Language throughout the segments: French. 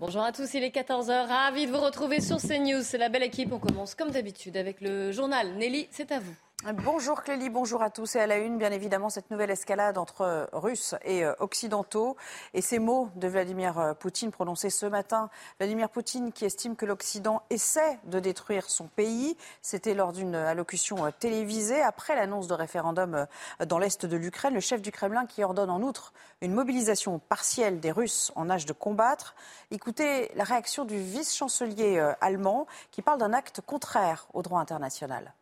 Bonjour à tous, il est 14h. Ravi de vous retrouver sur CNews. C'est la belle équipe. On commence comme d'habitude avec le journal. Nelly, c'est à vous. Bonjour Clélie, bonjour à tous. Et à la une, bien évidemment, cette nouvelle escalade entre euh, Russes et euh, Occidentaux. Et ces mots de Vladimir euh, Poutine prononcés ce matin. Vladimir Poutine qui estime que l'Occident essaie de détruire son pays. C'était lors d'une allocution télévisée après l'annonce de référendum dans l'est de l'Ukraine. Le chef du Kremlin qui ordonne en outre une mobilisation partielle des Russes en âge de combattre. Écoutez la réaction du vice-chancelier allemand qui parle d'un acte contraire au droit international.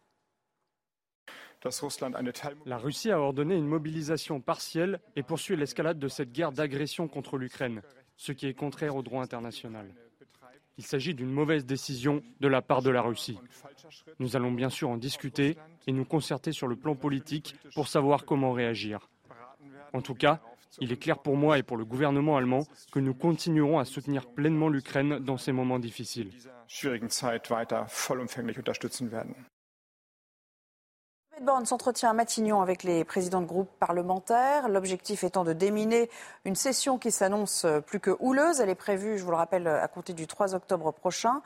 La Russie a ordonné une mobilisation partielle et poursuit l'escalade de cette guerre d'agression contre l'Ukraine, ce qui est contraire au droit international. Il s'agit d'une mauvaise décision de la part de la Russie. Nous allons bien sûr en discuter et nous concerter sur le plan politique pour savoir comment réagir. En tout cas, il est clair pour moi et pour le gouvernement allemand que nous continuerons à soutenir pleinement l'Ukraine dans ces moments difficiles. Borne s'entretient à Matignon avec les présidents de groupes parlementaires, l'objectif étant de déminer une session qui s'annonce plus que houleuse. Elle est prévue, je vous le rappelle, à compter du 3 octobre prochain.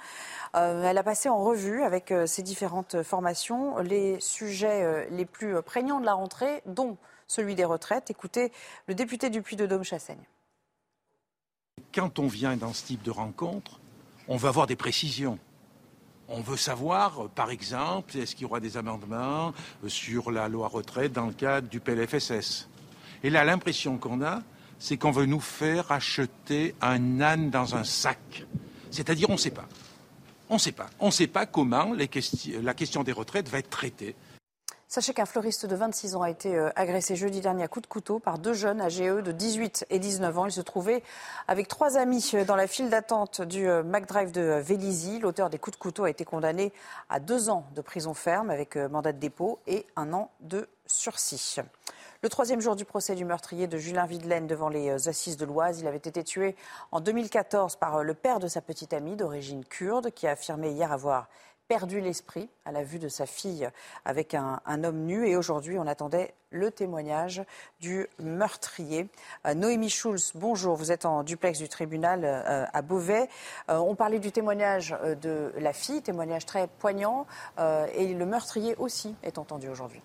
Euh, elle a passé en revue avec euh, ses différentes formations les sujets euh, les plus prégnants de la rentrée, dont celui des retraites. Écoutez le député du Puy-de-Dôme, Chassaigne. Quand on vient dans ce type de rencontre, on va avoir des précisions. On veut savoir, par exemple, est-ce qu'il y aura des amendements sur la loi retraite dans le cadre du PLFSS. Et là, l'impression qu'on a, c'est qu'on veut nous faire acheter un âne dans un sac. C'est-à-dire, on ne sait pas. On ne sait pas. On ne sait pas comment la question des retraites va être traitée. Sachez qu'un fleuriste de 26 ans a été euh, agressé jeudi dernier à coups de couteau par deux jeunes âgés de 18 et 19 ans. Il se trouvait avec trois amis euh, dans la file d'attente du euh, McDrive de Vélizy. L'auteur des coups de couteau a été condamné à deux ans de prison ferme avec mandat de dépôt et un an de sursis. Le troisième jour du procès du meurtrier de Julien Videlaine devant les assises de l'Oise. Il avait été tué en 2014 par le père de sa petite amie d'origine kurde qui a affirmé hier avoir perdu l'esprit à la vue de sa fille avec un, homme nu. Et aujourd'hui, on attendait le témoignage du meurtrier. Euh, Noémie Schulz, bonjour. Vous êtes en duplex du tribunal euh, à Beauvais. Euh, on parlait du témoignage de la fille, témoignage très poignant. et le meurtrier aussi est entendu aujourd'hui.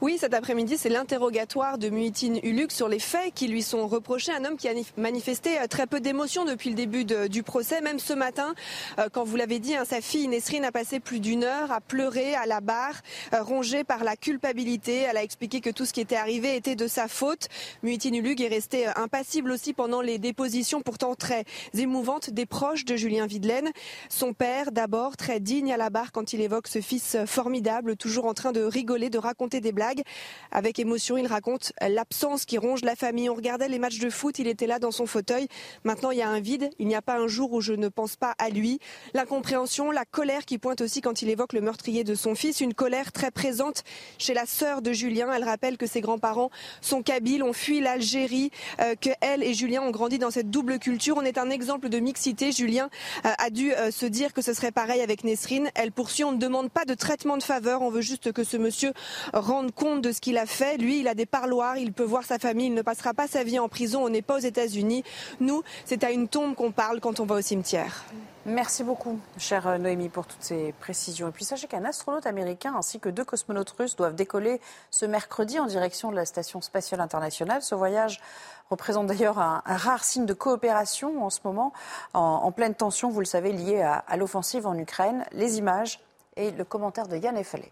Oui, cet après-midi, c'est l'interrogatoire de Muitine Uluk sur les faits qui lui sont reprochés. Un homme qui a manifesté euh, très peu d'émotion depuis le début du procès. Même ce matin, euh, quand vous l'avez dit, hein, sa fille Nesrine a passé plus d'une heure à pleurer à la barre, euh, rongée par la culpabilité. Elle a expliqué que tout ce qui était arrivé était de sa faute. Muitine Uluk est resté impassible aussi pendant les dépositions pourtant très émouvantes des proches de Julien Videlaine. Son père, d'abord, très digne à la barre quand il évoque ce fils formidable, toujours en train de rigoler, de raconter des blagues. Avec émotion, il raconte l'absence qui ronge la famille. On regardait les matchs de foot, il était là dans son fauteuil. Maintenant, il y a un vide. Il n'y a pas un jour où je ne pense pas à lui. L'incompréhension, la colère qui pointe aussi quand il évoque le meurtrier de son fils. Une colère très présente chez la sœur de Julien. Elle rappelle que ses grands-parents sont kabyles, ont fui l'Algérie, euh, que elle et Julien ont grandi dans cette double culture. On est un exemple de mixité. Julien euh, a dû euh, se dire que ce serait pareil avec Nesrine. Elle poursuit. On ne demande pas de traitement de faveur. On veut juste que ce monsieur rende compte de ce qu'il a fait. Lui, il a des parloirs, il peut voir sa famille, il ne passera pas sa vie en prison, on n'est pas aux États-Unis. Nous, c'est à une tombe qu'on parle quand on va au cimetière. Merci beaucoup, chère Noémie, pour toutes ces précisions. Et puis sachez qu'un astronaute américain ainsi que deux cosmonautes russes doivent décoller ce mercredi en direction de la Station spatiale internationale. Ce voyage représente d'ailleurs un, rare signe de coopération en ce moment, en, pleine tension, vous le savez, liée à, l'offensive en Ukraine. Les images et le commentaire de Yann Effalé.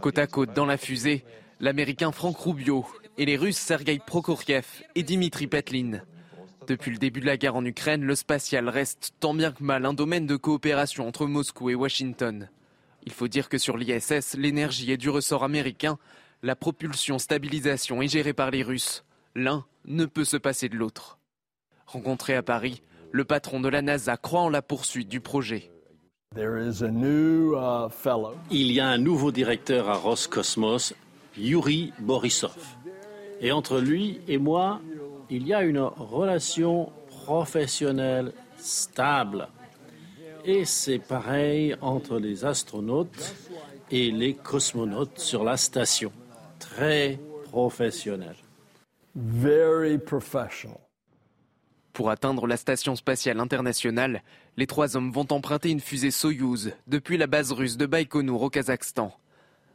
Côte à côte dans la fusée, l'Américain Franck Rubio et les Russes Sergei Prokofiev et Dimitri Petlin. Depuis le début de la guerre en Ukraine, le spatial reste tant bien que mal un domaine de coopération entre Moscou et Washington. Il faut dire que sur l'ISS, l'énergie est du ressort américain. La propulsion stabilisation est gérée par les Russes. L'un ne peut se passer de l'autre. Rencontré à Paris, le patron de la NASA croit en la poursuite du projet. Uh, Il y a un nouveau directeur à Roscosmos, Yuri Borisov. Et entre lui et moi, il y a une relation professionnelle stable. Et c'est pareil entre les astronautes et les cosmonautes sur la station. Très professionnel. Very professional. Pour atteindre la station spatiale internationale, les trois hommes vont emprunter une fusée Soyouz depuis la base russe de Baïkonour au Kazakhstan.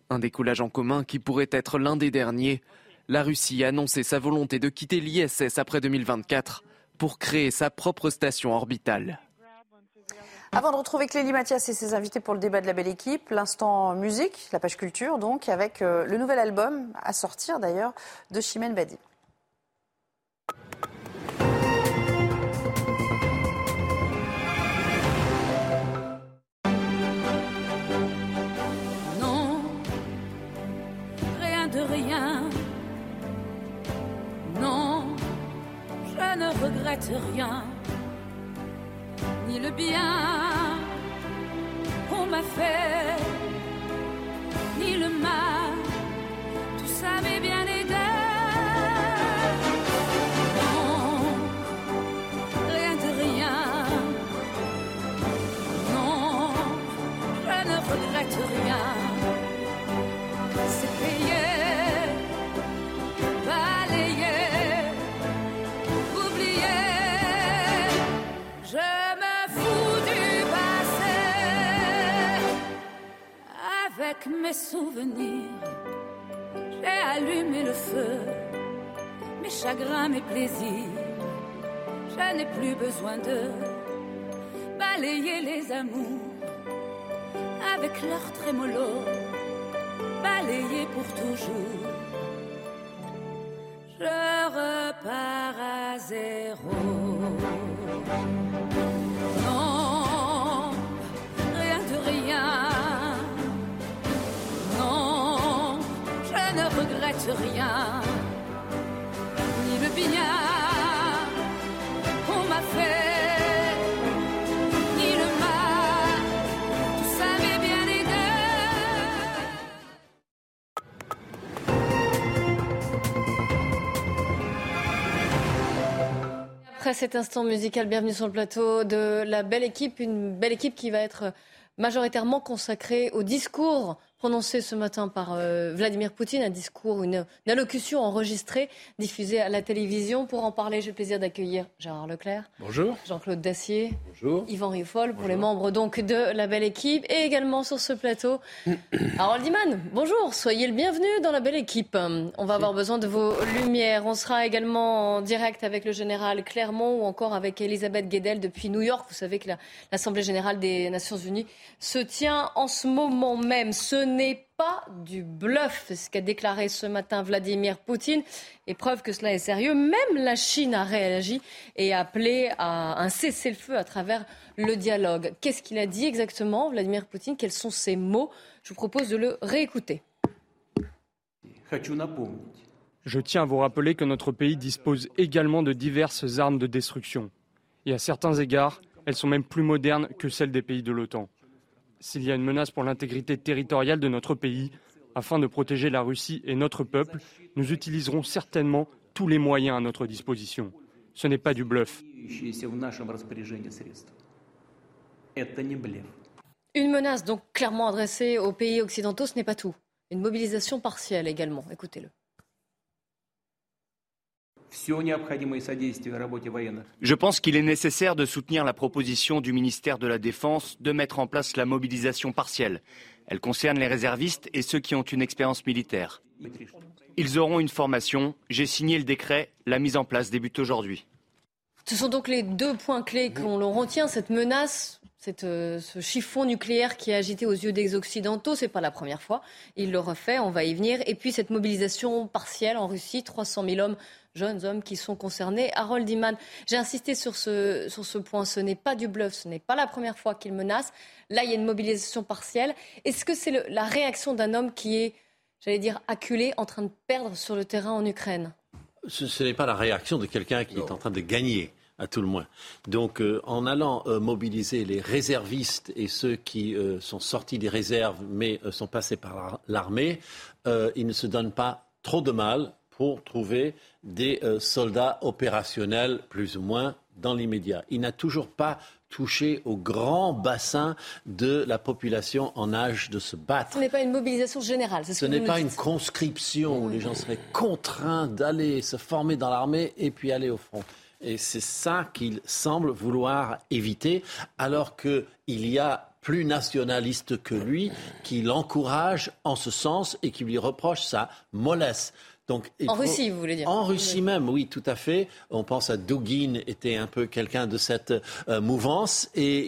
Un décollage en commun qui pourrait être l'un des derniers. La Russie a annoncé sa volonté de quitter l'ISS après 2024 pour créer sa propre station orbitale. Avant de retrouver Clélie Mathias et ses invités pour le débat de la belle équipe, l'instant musique, la page culture donc, avec euh, le nouvel album à sortir d'ailleurs de Chimène Badi. Regrette rien, ni le bien qu'on m'a fait, ni le mal, tout ça bien mes souvenirs, j'ai allumé le feu, mes chagrins, mes plaisirs. Je n'ai plus besoin de balayer les amours avec leur trémolo, balayer pour toujours. Je repars à zéro. Rien, ni le bien qu'on m'a fait, ni le mal, ça m'est bien aidé. Après cet instant musical, bienvenue sur le plateau de la belle équipe, une belle équipe qui va être majoritairement consacrée au discours prononcé ce matin par euh, Vladimir Poutine, un discours, une, allocution enregistrée, diffusée à la télévision. Pour en parler, j'ai le plaisir d'accueillir Gérard Leclerc. Bonjour. Jean-Claude Dacier. Bonjour. Yvan Riffol, pour les membres donc de la belle équipe. Et également sur ce plateau, Harold Iman. Bonjour, soyez le bienvenu dans la belle équipe. On va avoir besoin de vos lumières. On sera également en direct avec le général Clermont ou encore avec Elisabeth Guedel depuis New York. Vous savez que l'Assemblée générale des Nations unies se tient en ce moment même. Ce n'est pas du bluff, ce qu'a déclaré ce matin Vladimir Poutine. Et preuve que cela est sérieux, même la Chine a réagi et a appelé à un cessez-le-feu à travers le dialogue. Qu'est-ce qu'il a dit exactement, Vladimir Poutine? Quels sont ses mots? Je vous propose de le réécouter. Je tiens à vous rappeler que notre pays dispose également de diverses armes de destruction. Et à certains égards, elles sont même plus modernes que celles des pays de l'OTAN s'il y a une menace pour l'intégrité territoriale de notre pays, afin de protéger la Russie et notre peuple, nous utiliserons certainement tous les moyens à notre disposition. Ce n'est pas du bluff. Une menace donc clairement adressée aux pays occidentaux, ce n'est pas tout. Une mobilisation partielle également. Écoutez-le. Je pense qu'il est nécessaire de soutenir la proposition du ministère de la Défense de mettre en place la mobilisation partielle. Elle concerne les réservistes et ceux qui ont une expérience militaire. Ils auront une formation. J'ai signé le décret. La mise en place débute aujourd'hui. Ce sont donc les deux points clés qu'on retient, cette menace euh, ce chiffon nucléaire qui est agité aux yeux des Occidentaux, c'est pas la première fois. Il le refait, on va y venir. Et puis cette mobilisation partielle en Russie, 300 000 hommes, jeunes hommes qui sont concernés. Harold Iman, j'ai insisté sur ce, sur ce point. Ce n'est pas du bluff, ce n'est pas la première fois qu'il menace. Là, il y a une mobilisation partielle. Est-ce que c'est la réaction d'un homme qui est j'allais dire, acculé, en train de perdre sur le terrain en Ukraine? Ce, ce n'est pas la réaction de quelqu'un qui est en train de gagner à tout le moins. Donc, euh, en allant euh, mobiliser les réservistes et ceux qui euh, sont sortis des réserves mais sont passés par la- l'armée, ils ne se donnent pas trop de mal pour trouver des soldats opérationnels, plus ou moins, dans l'immédiat. Il n'a toujours pas touché au grand bassin de la population en âge de se battre. Ce n'est pas une mobilisation générale, ce, Ce n'est pas une conscription où les gens seraient contraints d'aller se former dans l'armée et puis aller au front. Et c'est ça qu'il semble vouloir éviter, alors qu'il y a plus nationaliste que lui qui l'encourage en ce sens et qui lui reproche sa mollesse. Donc, En faut- Russie, vous voulez dire En Russie même, oui, tout à fait. On pense à Dugin, était un peu quelqu'un de cette euh, mouvance, et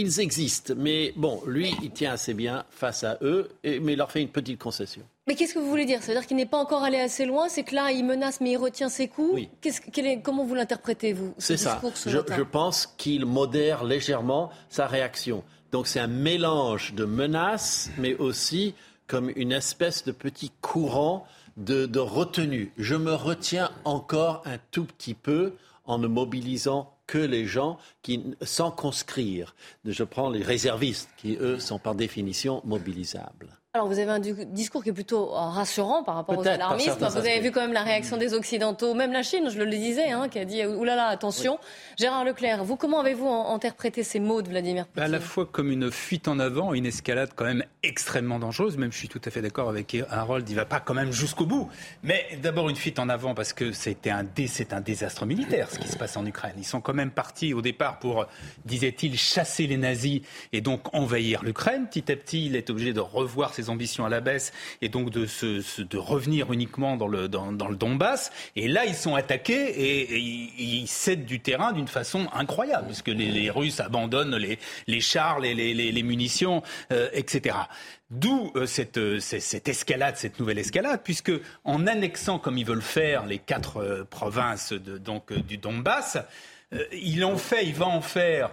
ils existent. Mais bon, lui, il tient assez bien face à eux, et- mais il leur fait une petite concession. Mais qu'est-ce que vous voulez dire? Ça veut dire qu'il n'est pas encore allé assez loin C'est que là, il menace, mais il retient ses coups Oui. Qu'est-ce- quel est- Comment vous l'interprétez, vous ce C'est ça. ce je pense qu'il modère légèrement sa réaction. Donc c'est un mélange de menaces, mais aussi comme une espèce de petit courant de, retenue. Je me retiens encore un tout petit peu en ne mobilisant que les gens qui, sans conscrire, je prends les réservistes qui, eux, sont par définition mobilisables. Alors, vous avez un discours qui est plutôt euh, rassurant par rapport aux alarmistes. Vous avez vu quand même la réaction des Occidentaux, même la Chine, je le disais, hein, qui a dit oulala, attention. Gérard Leclerc, vous, comment avez-vous interprété ces mots de Vladimir Poutine à la fois comme une fuite en avant, une escalade quand même extrêmement dangereuse. Même je suis tout à fait d'accord avec Harold, il va pas quand même jusqu'au bout. Mais d'abord une fuite en avant parce que c'était un dé- c'est un désastre militaire ce qui se passe en Ukraine. Ils sont quand même partis au départ pour, disait-il, chasser les nazis et donc envahir l'Ukraine. Petit à petit, il est obligé de revoir ses ambitions à la baisse et donc de, revenir uniquement dans le, Donbass. Et là, ils sont attaqués et, ils, cèdent du terrain d'une façon incroyable, puisque les, Russes abandonnent les, chars, les, les, munitions, euh, etc. D'où euh, cette, euh, cette, escalade, cette nouvelle escalade, puisque en annexant, comme ils veulent faire, les quatre provinces donc, du Donbass, il en fait, il va en faire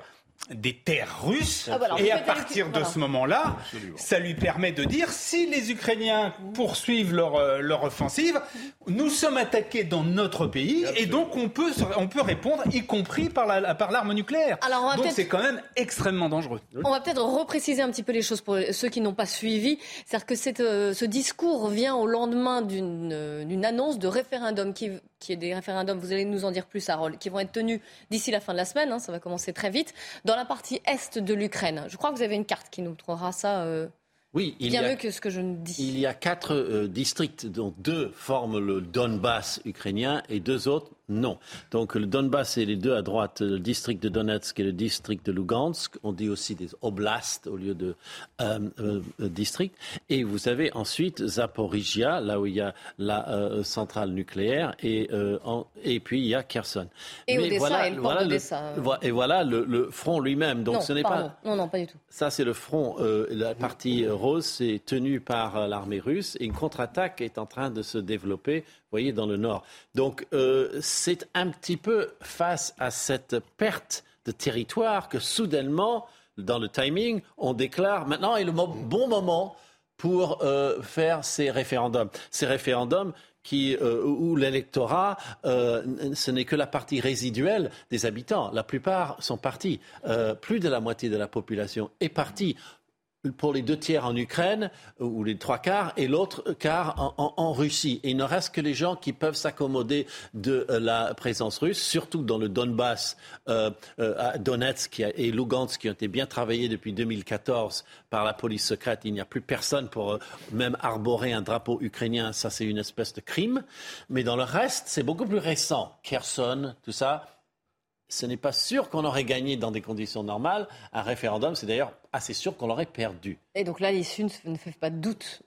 des terres russes. Ah, voilà, et à partir de voilà. ce moment-là, ça lui permet de dire si les Ukrainiens poursuivent leur, euh, leur offensive, nous sommes attaqués dans notre pays et donc on peut, on peut répondre, y compris par la- par l'arme nucléaire. Alors, on va donc c'est quand même extrêmement dangereux. On va peut-être repréciser un petit peu les choses pour ceux qui n'ont pas suivi. C'est-à-dire que cette, euh, ce discours vient au lendemain d'une euh, d'une annonce de référendum, qui, qui est des référendums, vous allez nous en dire plus, Harold, qui vont être tenus d'ici la fin de la semaine, hein, ça va commencer très vite, dans la partie est de l'Ukraine. Je crois que vous avez une carte qui nous montrera ça euh, Oui, il bien y a mieux que ce que je ne dis. Il y a quatre euh, districts, dont deux forment le Donbass ukrainien et deux autres non. Donc le Donbass et les deux à droite, le district de Donetsk et le district de Lugansk, on dit aussi des oblasts au lieu de euh, euh, districts. Et vous avez ensuite Zaporizhia, là où il y a la euh, centrale nucléaire, et, euh, en- et puis il y a Kherson. Et Mais Odessa et le port le, d'Odessa. vo- et voilà le, le front lui-même. Donc non, ce n'est pas Non, non, pas du tout. ça, c'est le front. euh, la partie rose, c'est tenu par l'armée russe et une contre-attaque est en train de se développer, voyez, dans le nord. Donc, euh, c'est un petit peu face à cette perte de territoire que soudainement, dans le timing, on déclare maintenant est le bon moment pour euh, faire ces référendums. Ces référendums qui, euh, où l'électorat, ce n'est que la partie résiduelle des habitants. La plupart sont partis. Plus de la moitié de la population est partie pour les deux tiers en Ukraine, ou les trois quarts, et l'autre quart en, Russie. Et il ne reste que les gens qui peuvent s'accommoder de euh, la présence russe, surtout dans le Donbass, euh, euh, à Donetsk et Lugansk, qui ont été bien travaillés depuis 2014 par la police secrète. Il n'y a plus personne pour euh, même arborer un drapeau ukrainien. Ça, c'est une espèce de crime. Mais dans le reste, c'est beaucoup plus récent. Kherson, tout ça, ce n'est pas sûr qu'on aurait gagné dans des conditions normales. Un référendum, c'est d'ailleurs assez sûr qu'on l'aurait perdu. Et donc là, l'issue ne ne fait pas de doute.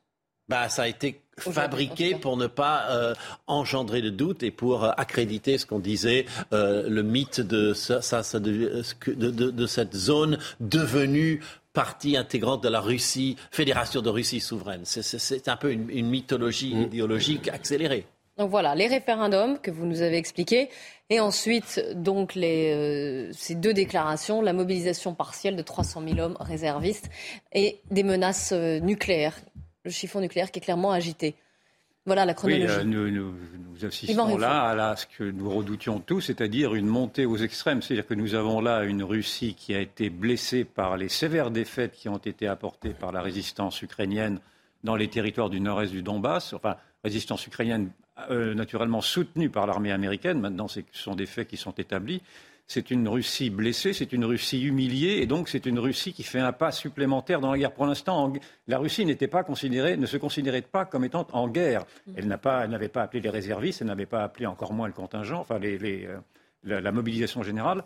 Bah, ça a été fabriqué pour ne pas euh, engendrer de doute et pour euh, accréditer ce qu'on disait, euh, le mythe de, ça, ça, de, de- de cette zone devenue partie intégrante de la Russie, fédération de Russie souveraine. C'est- un peu une, une mythologie idéologique accélérée. Donc voilà, les référendums que vous nous avez expliqués. Et ensuite, donc, les, euh, ces deux déclarations, la mobilisation partielle de 300 000 hommes réservistes et des menaces euh, nucléaires. le chiffon nucléaire qui est clairement agité. Voilà la chronologie. Oui, euh, nous, nous, assistons là à ce que nous redoutions tous, c'est-à-dire une montée aux extrêmes. C'est-à-dire que nous avons là une Russie qui a été blessée par les sévères défaites qui ont été apportées par la résistance ukrainienne dans les territoires du nord-est du Donbass. Enfin, résistance ukrainienne euh, naturellement soutenue par l'armée américaine. Maintenant, ce sont des faits qui sont établis c'est une Russie blessée, c'est une Russie humiliée, et donc c'est une Russie qui fait un pas supplémentaire dans la guerre. Pour l'instant, la Russie n'était pas considérée, ne se considérait pas comme étant en guerre. Elle n'avait pas, appelé les réservistes, elle n'avait pas appelé encore moins le contingent, enfin euh, la mobilisation générale.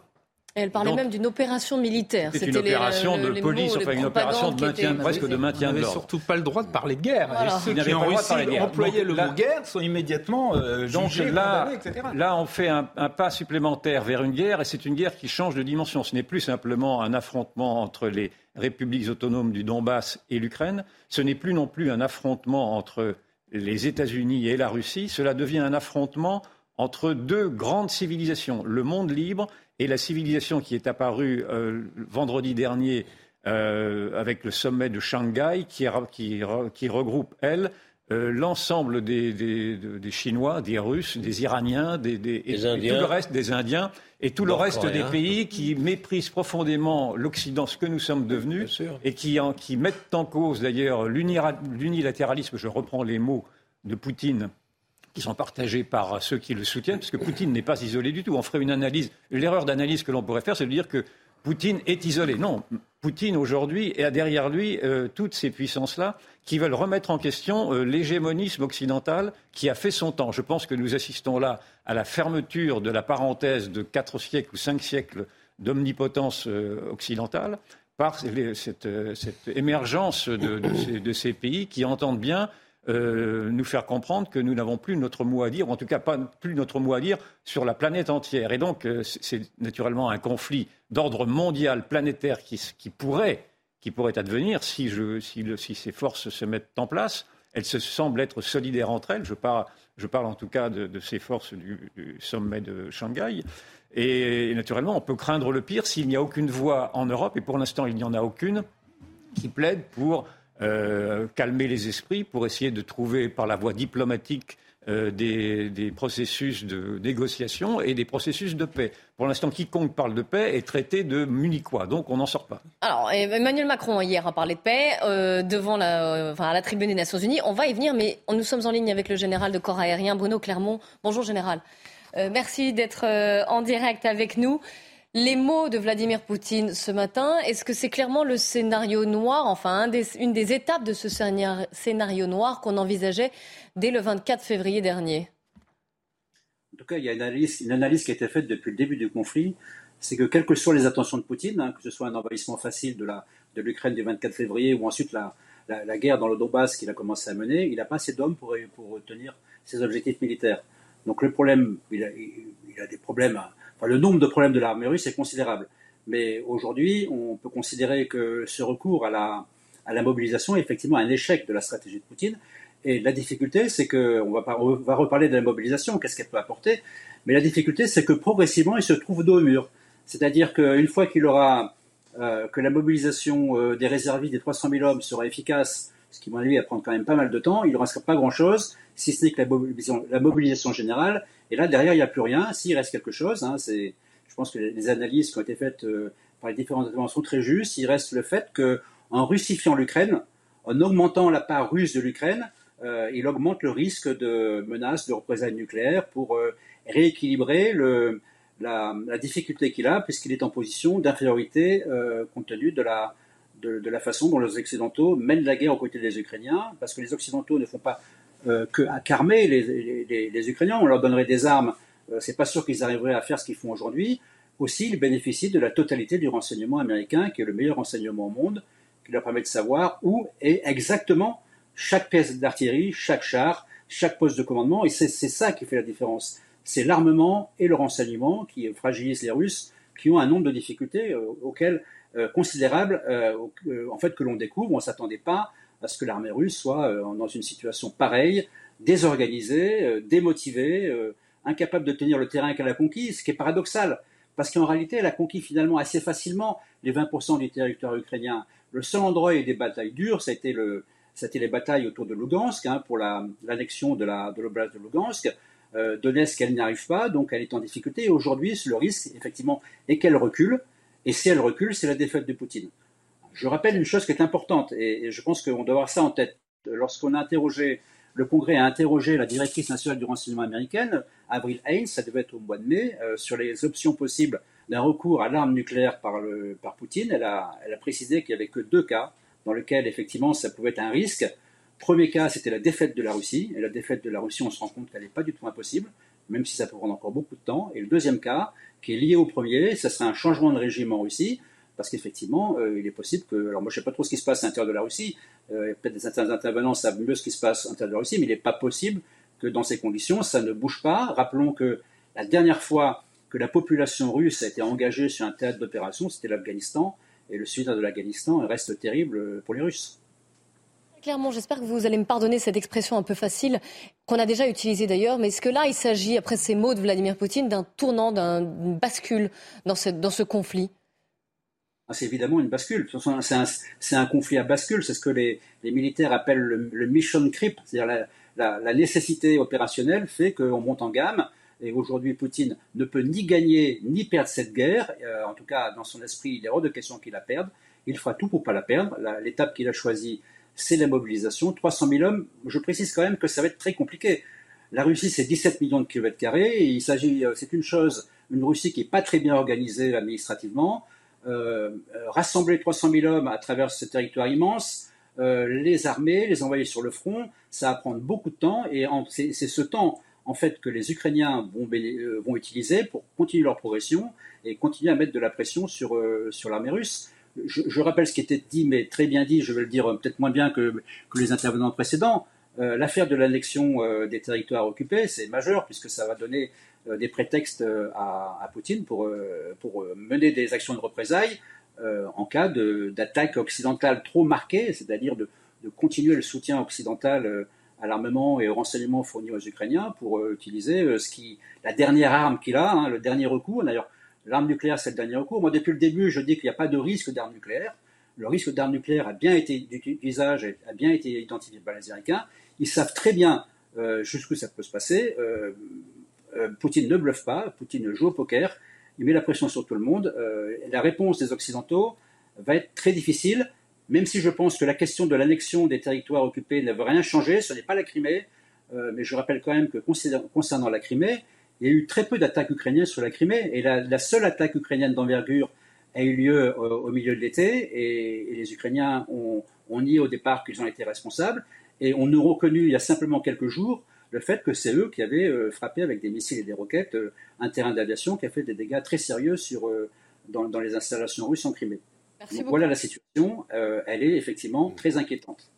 Elle parlait même d'une opération militaire. C'était une opération de police, enfin une opération de maintien, presque de maintien de l'ordre. n'avait surtout pas le droit de parler de guerre. Et ceux qui en Russie employaient le mot guerre sont immédiatement euh, donc là, etc. Là, on fait un, un, pas supplémentaire vers une guerre, et c'est une guerre qui change de dimension. Ce n'est plus simplement un affrontement entre les républiques autonomes du Donbass et l'Ukraine. Ce n'est plus non plus un affrontement entre les États-Unis et la Russie. Cela devient un affrontement entre deux grandes civilisations, le monde libre et la civilisation qui est apparue euh, vendredi dernier euh, avec le sommet de Shanghai, qui, regroupe, elle, euh, l'ensemble des, Chinois, des Russes, des Iraniens, des, et, tout le reste des Indiens et tout le reste des pays qui méprisent profondément l'Occident, ce que nous sommes devenus, et qui, qui mettent en cause d'ailleurs l'unilatéralisme, je reprends les mots de Poutine, qui sont partagés par ceux qui le soutiennent, parce que Poutine n'est pas isolé du tout. On ferait une analyse. L'erreur d'analyse que l'on pourrait faire, c'est de dire que Poutine est isolé. Non, Poutine aujourd'hui a derrière lui euh, toutes ces puissances-là qui veulent remettre en question euh, l'hégémonisme occidental qui a fait son temps. Je pense que nous assistons là à la fermeture de la parenthèse de quatre siècles ou cinq siècles d'omnipotence euh, occidentale par cette, émergence de ces pays qui entendent bien euh, nous faire comprendre que nous n'avons plus notre mot à dire, ou en tout cas pas plus notre mot à dire sur la planète entière. Et donc, euh, c'est naturellement un conflit d'ordre mondial, planétaire, qui, pourrait, qui pourrait advenir si, je, si, ces forces se mettent en place. Elles se semblent être solidaires entre elles. Je parle, en tout cas de, ces forces du, sommet de Shanghai. Et naturellement, on peut craindre le pire s'il n'y a aucune voix en Europe, et pour l'instant, il n'y en a aucune, qui plaide pour euh, calmer les esprits pour essayer de trouver par la voie diplomatique euh, des, processus de négociation et des processus de paix. Pour l'instant, quiconque parle de paix est traité de munichois, donc on n'en sort pas. Alors, Emmanuel Macron hier a parlé de paix euh, devant la, à la tribune des Nations Unies. On va y venir, mais nous sommes en ligne avec le général de corps aérien, Bruno Clermont. Bonjour, général. merci d'être en direct avec nous les mots de Vladimir Poutine ce matin, est-ce que c'est clairement le scénario noir, enfin une des étapes de ce scénario noir qu'on envisageait dès le 24 février dernier? En tout cas, il y a une analyse, qui a été faite depuis le début du conflit, c'est que quelles que soient les intentions de Poutine, hein, que ce soit un envahissement facile de, l'Ukraine du 24 février ou ensuite la, guerre dans le Donbass qu'il a commencé à mener, il n'a pas assez d'hommes pour, pour tenir ses objectifs militaires. Donc le problème, il a, il a des problèmes le nombre de problèmes de l'armée russe est considérable. Mais aujourd'hui, on peut considérer que ce recours à la, mobilisation est effectivement un échec de la stratégie de Poutine. Et la difficulté, c'est que, on va, reparler de la mobilisation, qu'est-ce qu'elle peut apporter, mais la difficulté, c'est que progressivement, il se trouve dos au mur. C'est-à-dire qu'une fois qu'il aura, euh, que la mobilisation euh, des réservistes des 300 000 hommes sera efficace, ce qui, à mon avis, va prendre quand même pas mal de temps, il ne restera pas grand-chose, si ce n'est que la mobilisation générale, et là, derrière, il n'y a plus rien. S'il reste quelque chose, hein, c'est, je pense que les analyses qui ont été faites euh, par les différentes interventions sont très justes. Il reste le fait qu'en russifiant l'Ukraine, en augmentant la part russe de l'Ukraine, euh, il augmente le risque de menaces de représailles nucléaires pour euh, rééquilibrer la, difficulté qu'il a, puisqu'il est en position d'infériorité compte tenu de, la façon dont les Occidentaux mènent la guerre aux côtés des Ukrainiens, parce que les Occidentaux ne font pas euh, qu'armer les, les, les, Ukrainiens. On leur donnerait des armes. Euh, c'est pas sûr qu'ils arriveraient à faire ce qu'ils font aujourd'hui. Aussi, ils bénéficient de la totalité du renseignement américain, qui est le meilleur renseignement au monde, qui leur permet de savoir où est exactement chaque pièce d'artillerie, chaque char, chaque poste de commandement. Et c'est ça qui fait la différence. C'est l'armement et le renseignement qui fragilisent les Russes, qui ont un nombre de difficultés euh, auxquelles considérables, en fait, que l'on découvre. On s'attendait pas à ce que l'armée russe soit euh, dans une situation pareille, désorganisée, euh, démotivée, euh, incapable de tenir le terrain qu'elle a conquis, ce qui est paradoxal, parce qu'en réalité, elle a conquis finalement assez facilement les 20% du territoire ukrainien. Le seul endroit eu des batailles dures, le, c'était les batailles autour de Lugansk hein, pour l'annexion de l'oblast de, de Lugansk. Euh, Donetsk, elle n'y arrive pas, donc elle est en difficulté. Et aujourd'hui, le risque, effectivement, est qu'elle recule. Et si elle recule, c'est la défaite de Poutine. Je rappelle une chose qui est importante, et, je pense qu'on doit avoir ça en tête. Lorsqu'on a interrogé, le Congrès a interrogé la directrice nationale du renseignement américaine, Avril Haines, ça devait être au mois de mai, euh, sur les options possibles d'un recours à l'arme nucléaire par, Poutine. Elle a, précisé qu'il n'y avait que deux cas dans lesquels, effectivement, ça pouvait être un risque. Premier cas, c'était la défaite de la Russie. Et la défaite de la Russie, on se rend compte qu'elle n'est pas du tout impossible, même si ça peut prendre encore beaucoup de temps. Et le deuxième cas, qui est lié au premier, ça serait un changement de régime en Russie, parce qu'effectivement, euh, il est possible que. Alors, moi, je ne sais pas trop ce qui se passe à l'intérieur de la Russie. Euh, Peut-être des intervenants savent mieux ce qui se passe à l'intérieur de la Russie, mais il n'est pas possible que dans ces conditions, ça ne bouge pas. Rappelons que la dernière fois que la population russe a été engagée sur un théâtre d'opération, c'était l'Afghanistan. Et le sud de l'Afghanistan reste terrible pour les Russes. Clairement, j'espère que vous allez me pardonner cette expression un peu facile, qu'on a déjà utilisée d'ailleurs, mais est-ce que là, il s'agit, après ces mots de Vladimir Poutine, d'un tournant, d'une bascule dans ce, conflit? C'est évidemment une bascule. C'est un, conflit à bascule. C'est ce que les, militaires appellent le, mission creep, c'est-à-dire la, nécessité opérationnelle fait qu'on monte en gamme. Et aujourd'hui, Poutine ne peut ni gagner ni perdre cette guerre. Euh, en tout cas, dans son esprit, il est hors de question qu'il la perde. Il fera tout pour pas la perdre. L'étape qu'il a choisie, c'est la mobilisation. 300 000 hommes, je précise quand même que ça va être très compliqué. La Russie, c'est 17 millions de kilomètres carrés. Il s'agit, euh, c'est une chose, une Russie qui n'est pas très bien organisée administrativement. Euh, euh, rassembler 300 000 hommes à travers ce territoire immense, les armer, les envoyer sur le front, ça va prendre beaucoup de temps. Et c'est ce temps, en fait, que les Ukrainiens vont, utiliser pour continuer leur progression et continuer à mettre de la pression sur, sur l'armée russe je, rappelle ce qui était dit, mais très bien dit, je vais le dire euh, peut-être moins bien que, les intervenants précédents. Euh, l'affaire de l'annexion euh, des territoires occupés, c'est majeur puisque ça va donner des prétextes à, Poutine pour, mener des actions de représailles en cas d'attaque occidentale trop marquée, c'est-à-dire de, continuer le soutien occidental à l'armement et au renseignement fourni aux Ukrainiens pour utiliser la dernière arme qu'il a, hein, le dernier recours. D'ailleurs, L'arme nucléaire, c'est le dernier recours. Moi, depuis le début, je dis qu'il n'y a pas de risque d'arme nucléaire. Le risque d'arme nucléaire a bien été d'usage, a bien été identifié par les Américains. Ils savent très bien euh, jusqu'où ça peut se passer. Euh, euh, Poutine ne bluffe pas, Poutine joue au poker, il met la pression sur tout le monde. la réponse des Occidentaux va être très difficile, même si je pense que la question de l'annexion des territoires occupés ne veut rien changer. Ce n'est pas la Crimée, mais je rappelle quand même que concernant la Crimée, il y a eu très peu d'attaques ukrainiennes sur la Crimée, et la, seule attaque ukrainienne d'envergure a eu lieu euh, au, milieu de l'été, et, les Ukrainiens ont, nié au départ qu'ils en étaient responsables, et on a reconnu il y a simplement quelques jours le fait que c'est eux qui avaient euh, frappé avec des missiles et des roquettes euh, un terrain d'aviation qui a fait des dégâts très sérieux sur, dans, les installations russes en Crimée. Donc voilà la situation, elle est effectivement très inquiétante.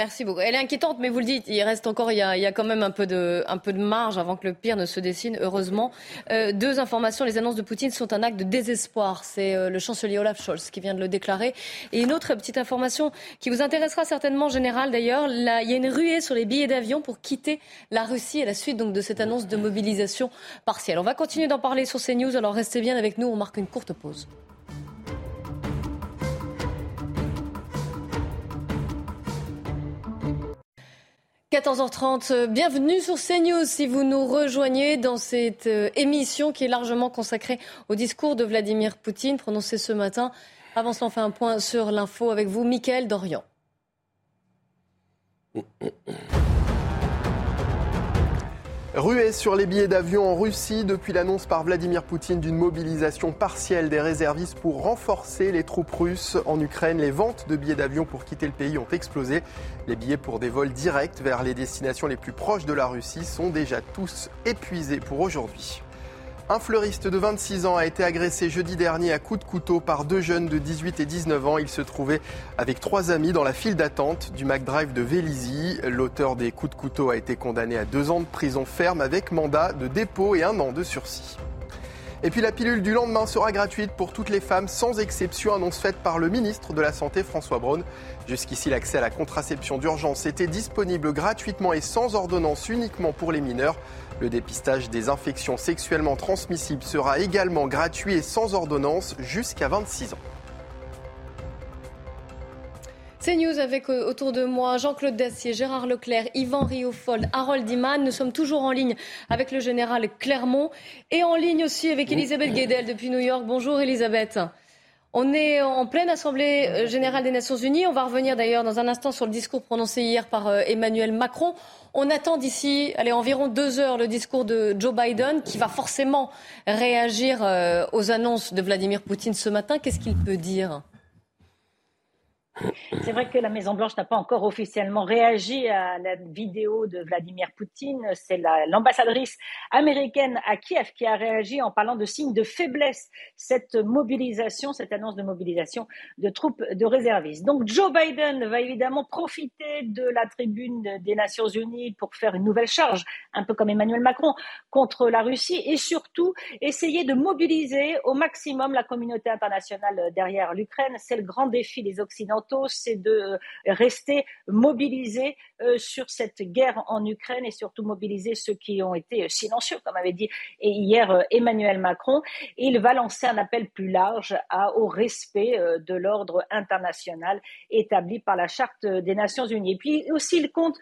Merci beaucoup. Elle est inquiétante, mais vous le dites, il reste encore, il y a, quand même un peu, de, un peu de marge avant que le pire ne se dessine, heureusement. Euh, deux informations, les annonces de Poutine sont un acte de désespoir. C'est euh, le chancelier Olaf Scholz qui vient de le déclarer. Et une autre petite information qui vous intéressera certainement, général d'ailleurs, il y a une ruée sur les billets d'avion pour quitter la Russie à la suite donc, de cette annonce de mobilisation partielle. On va continuer d'en parler sur CNews, alors restez bien avec nous, on marque une courte pause. 14h30, bienvenue sur CNews si vous nous rejoignez dans cette euh, émission qui est largement consacrée au discours de Vladimir Poutine prononcé ce matin. Avant cela, on fait un point sur l'info avec vous, Mickaël Dorian. Ruée sur les billets d'avion en Russie depuis l'annonce par Vladimir Poutine d'une mobilisation partielle des réservistes pour renforcer les troupes russes en Ukraine. Les ventes de billets d'avion pour quitter le pays ont explosé. Les billets pour des vols directs vers les destinations les plus proches de la Russie sont déjà tous épuisés pour aujourd'hui. Un fleuriste de 26 ans a été agressé jeudi dernier à coups de couteau par deux jeunes de 18 et 19 ans. Il se trouvait avec trois amis dans la file d'attente du McDrive de Vélizy. L'auteur des coups de couteau a été condamné à deux ans de prison ferme avec mandat de dépôt et un an de sursis. Et puis la pilule du lendemain sera gratuite pour toutes les femmes, sans exception, annonce faite par le ministre de la Santé François Braun. Jusqu'ici, l'accès à la contraception d'urgence était disponible gratuitement et sans ordonnance uniquement pour les mineurs. Le dépistage des infections sexuellement transmissibles sera également gratuit et sans ordonnance jusqu'à 26 ans. C'est News avec euh, autour de moi Jean-Claude Dacier, Gérard Leclerc, Yvan Riofold, Harold Iman. Nous sommes toujours en ligne avec le général Clermont et en ligne aussi avec Elisabeth Guedel depuis New York. Bonjour Elisabeth. On est en pleine Assemblée euh, générale des Nations Unies. On va revenir d'ailleurs dans un instant sur le discours prononcé hier par euh, Emmanuel Macron. On attend d'ici allez, environ deux heures le discours de Joe Biden qui va forcément réagir aux annonces de Vladimir Poutine ce matin. Qu'est-ce qu'il peut dire? C'est vrai que la Maison-Blanche n'a pas encore officiellement réagi à la vidéo de Vladimir Poutine. C'est l'ambassadrice américaine à Kiev qui a réagi en parlant de signes de faiblesse. Cette mobilisation, cette annonce de mobilisation de troupes de réservistes. Donc Joe Biden va évidemment profiter de la tribune des Nations Unies pour faire une nouvelle charge, un peu comme Emmanuel Macron, contre la Russie et surtout essayer de mobiliser au maximum la communauté internationale derrière l'Ukraine. C'est le grand défi des Occidentaux c'est de euh, rester mobilisés euh, sur cette guerre en Ukraine et surtout mobiliser ceux qui ont été silencieux, comme avait dit hier euh, Emmanuel Macron. il va lancer un appel plus large au respect de l'ordre international établi par la Charte des Nations Unies. Et puis aussi, il compte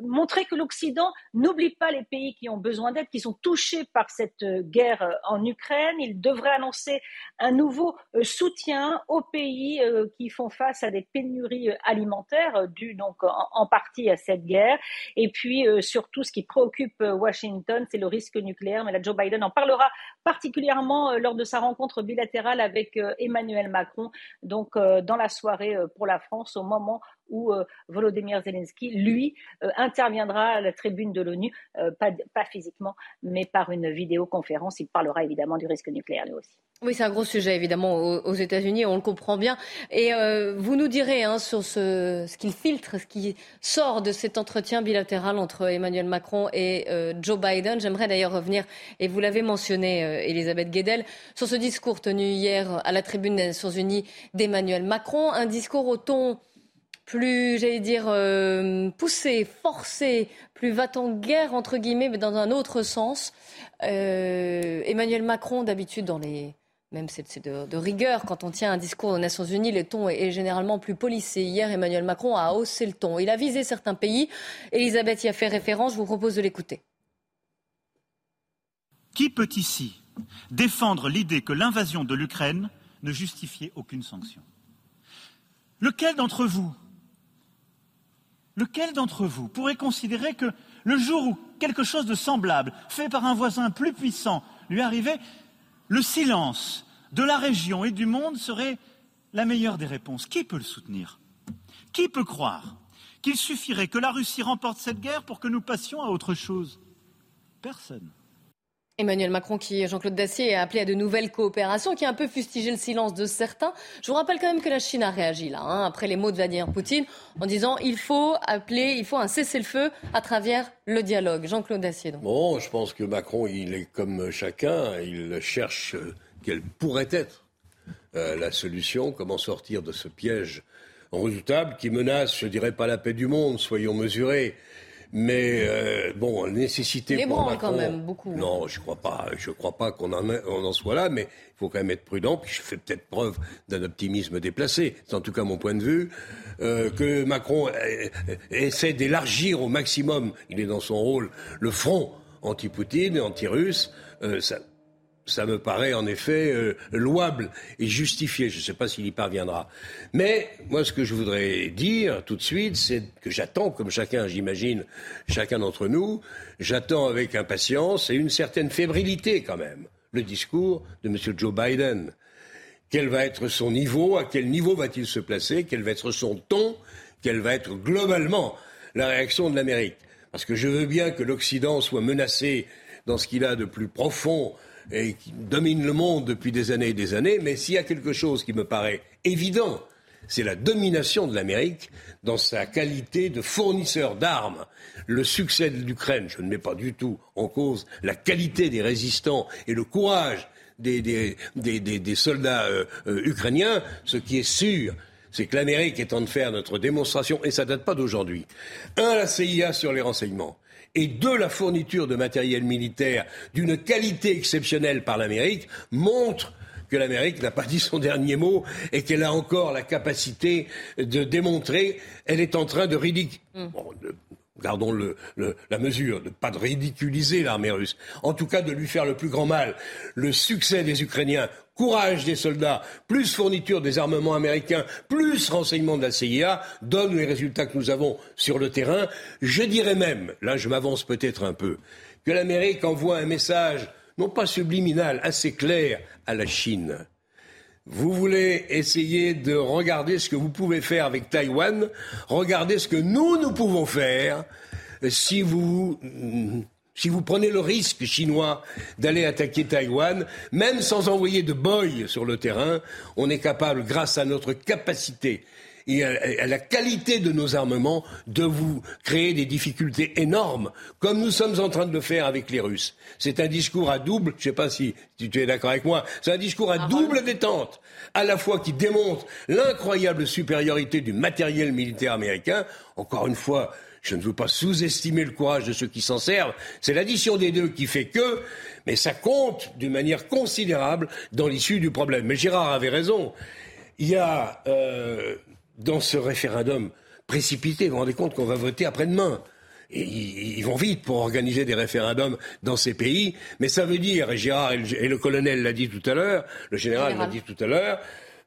montrer que l'Occident n'oublie pas les pays qui ont besoin d'aide, qui sont touchés par cette guerre en Ukraine. Il devrait annoncer un nouveau soutien aux pays qui font face à des pénuries euh, alimentaires euh, dues donc en, partie à cette guerre. Et puis euh, surtout, ce qui préoccupe Washington, c'est le risque nucléaire. Mais là, Joe Biden en parlera particulièrement lors de sa rencontre bilatérale avec Emmanuel Macron, donc dans la soirée pour la France, au moment où Volodymyr Zelensky, lui, interviendra à la tribune de l'ONU, pas, pas physiquement, mais par une vidéoconférence. Il parlera évidemment du risque nucléaire lui aussi. Oui, c'est un gros sujet évidemment aux, États-Unis, on le comprend bien. Et euh, vous nous direz hein, sur ce, ce qu'il filtre, ce qui sort de cet entretien bilatéral entre Emmanuel Macron et euh, Joe Biden. J'aimerais d'ailleurs revenir, et vous l'avez mentionné, euh, Elisabeth Guedel, sur ce discours tenu hier à la tribune des Nations Unies d'Emmanuel Macron, un discours au ton plus, j'allais dire, poussé, forcé, plus va-t-en guerre, entre guillemets, mais dans un autre sens. Emmanuel Macron, d'habitude, dans les même c'est de, rigueur. Quand on tient un discours aux Nations Unies, le ton est, généralement plus polissé. Hier, Emmanuel Macron a haussé le ton. Il a visé certains pays. Elisabeth y a fait référence. Je vous propose de l'écouter. Qui peut ici défendre l'idée que l'invasion de l'Ukraine ne justifiait aucune sanction? Lequel d'entre vous Lequel d'entre vous pourrait considérer que le jour où quelque chose de semblable, fait par un voisin plus puissant, lui arrivait, le silence de la région et du monde serait la meilleure des réponses. Qui peut le soutenir? Qui peut croire qu'il suffirait que la Russie remporte cette guerre pour que nous passions à autre chose? Personne. Emmanuel Macron, qui, Jean-Claude Dacier, a appelé à de nouvelles coopérations, qui a un peu fustigé le silence de certains. Je vous rappelle quand même que la Chine a réagi là, hein, après les mots de Vladimir Poutine, en disant il faut appeler, il faut un cessez-le-feu à travers le dialogue. Jean-Claude Dacier. Bon, je pense que Macron, il est comme chacun, il cherche euh, quelle pourrait être euh, la solution, comment sortir de ce piège redoutable qui menace, je dirais pas la paix du monde, soyons mesurés, mais euh, bon, nécessité Les pour quand même beaucoup. Non, je crois pas. Je crois pas qu'on en, en soit là, mais il faut quand même être prudent. Puis je fais peut-être preuve d'un optimisme déplacé. C'est en tout cas mon point de vue. Euh, que Macron euh, essaie d'élargir au maximum, il est dans son rôle, le front anti-Poutine, anti-russe. ça, ça me paraît en effet euh, louable et justifié. Je ne sais pas s'il y parviendra. Mais moi, ce que je voudrais dire tout de suite, c'est que j'attends, comme chacun, j'imagine, chacun d'entre nous, j'attends avec impatience et une certaine fébrilité quand même le discours de M. Joe Biden. Quel va être son niveau À quel niveau va-t-il se placer Quel va être son ton Quelle va être globalement la réaction de l'Amérique? Parce que je veux bien que l'Occident soit menacé dans ce qu'il a de plus profond et qui domine le monde depuis des années et des années, mais s'il y a quelque chose qui me paraît évident, c'est la domination de l'Amérique dans sa qualité de fournisseur d'armes. Le succès de l'Ukraine, je ne mets pas du tout en cause la qualité des résistants et le courage des, soldats euh, euh, ukrainiens. Ce qui est sûr, c'est que l'Amérique est en train de faire notre démonstration, et ça date pas d'aujourd'hui. Un, la CIA sur les renseignements et de la fourniture de matériel militaire d'une qualité exceptionnelle par l'Amérique montre que l'Amérique n'a pas dit son dernier mot et qu'elle a encore la capacité de démontrer, elle est en train de ridiculiser. Gardons le, la mesure de pas de ridiculiser l'armée russe, en tout cas de lui faire le plus grand mal. Le succès des Ukrainiens, courage des soldats, plus fourniture des armements américains, plus renseignement de la CIA donnent les résultats que nous avons sur le terrain. Je dirais même, là je m'avance peut-être un peu, que l'Amérique envoie un message non pas subliminal, assez clair à la Chine. Vous voulez essayer de regarder ce que vous pouvez faire avec Taïwan, regardez ce que nous, nous pouvons faire si vous, si vous prenez le risque chinois d'aller attaquer Taïwan, même sans envoyer de boy sur le terrain, on est capable, grâce à notre capacité et à, la qualité de nos armements de vous créer des difficultés énormes, comme nous sommes en train de le faire avec les Russes. C'est un discours à double, je ne sais pas si, tu es d'accord avec moi, c'est un discours à double détente, à la fois qui démontre l'incroyable supériorité du matériel militaire américain, encore une fois, je ne veux pas sous-estimer le courage de ceux qui s'en servent. C'est l'addition des deux qui fait que, mais ça compte d'une manière considérable dans l'issue du problème. Mais Gérard avait raison. Il y a euh, dans ce référendum précipité. Vous vous rendez compte qu'on va voter après-demain. Et ils, vont vite pour organiser des référendums dans ces pays, mais ça veut dire, et Gérard et le, colonel l'a dit tout à l'heure, le général l'a dit tout à l'heure,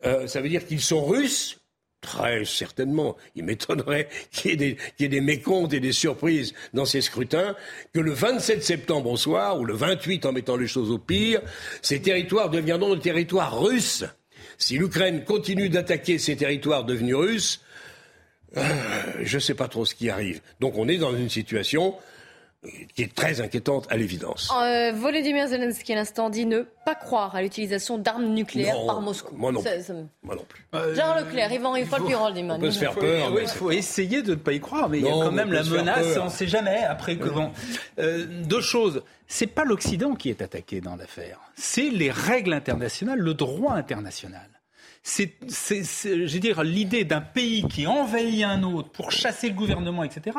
euh, ça veut dire qu'ils sont russes, Très certainement. Il m'étonnerait qu'il y, ait des mécomptes et des surprises dans ces scrutins, que le 27 septembre au soir, ou le 28 en mettant les choses au pire, ces territoires deviendront des territoires russes. Si l'Ukraine continue d'attaquer ces territoires devenus russes, euh, je ne sais pas trop ce qui arrive. Donc on est dans une situation qui est très inquiétante à l'évidence. Euh, Volodymyr Zelensky à l'instant dit ne pas croire à l'utilisation d'armes nucléaires par Moscou. Moi non, plus. moi non plus. Euh, Jean Leclerc, Yvan Riffol, puis On peut se faire peur. Il faut essayer de ne pas y croire, mais il y a quand même la menace, on ne sait jamais. Après, que, bon, euh, deux choses. C'est pas l'Occident qui est attaqué dans l'affaire, c'est les règles internationales, le droit international c'est, dire, l'idée d'un pays qui envahit un autre pour chasser le gouvernement, etc.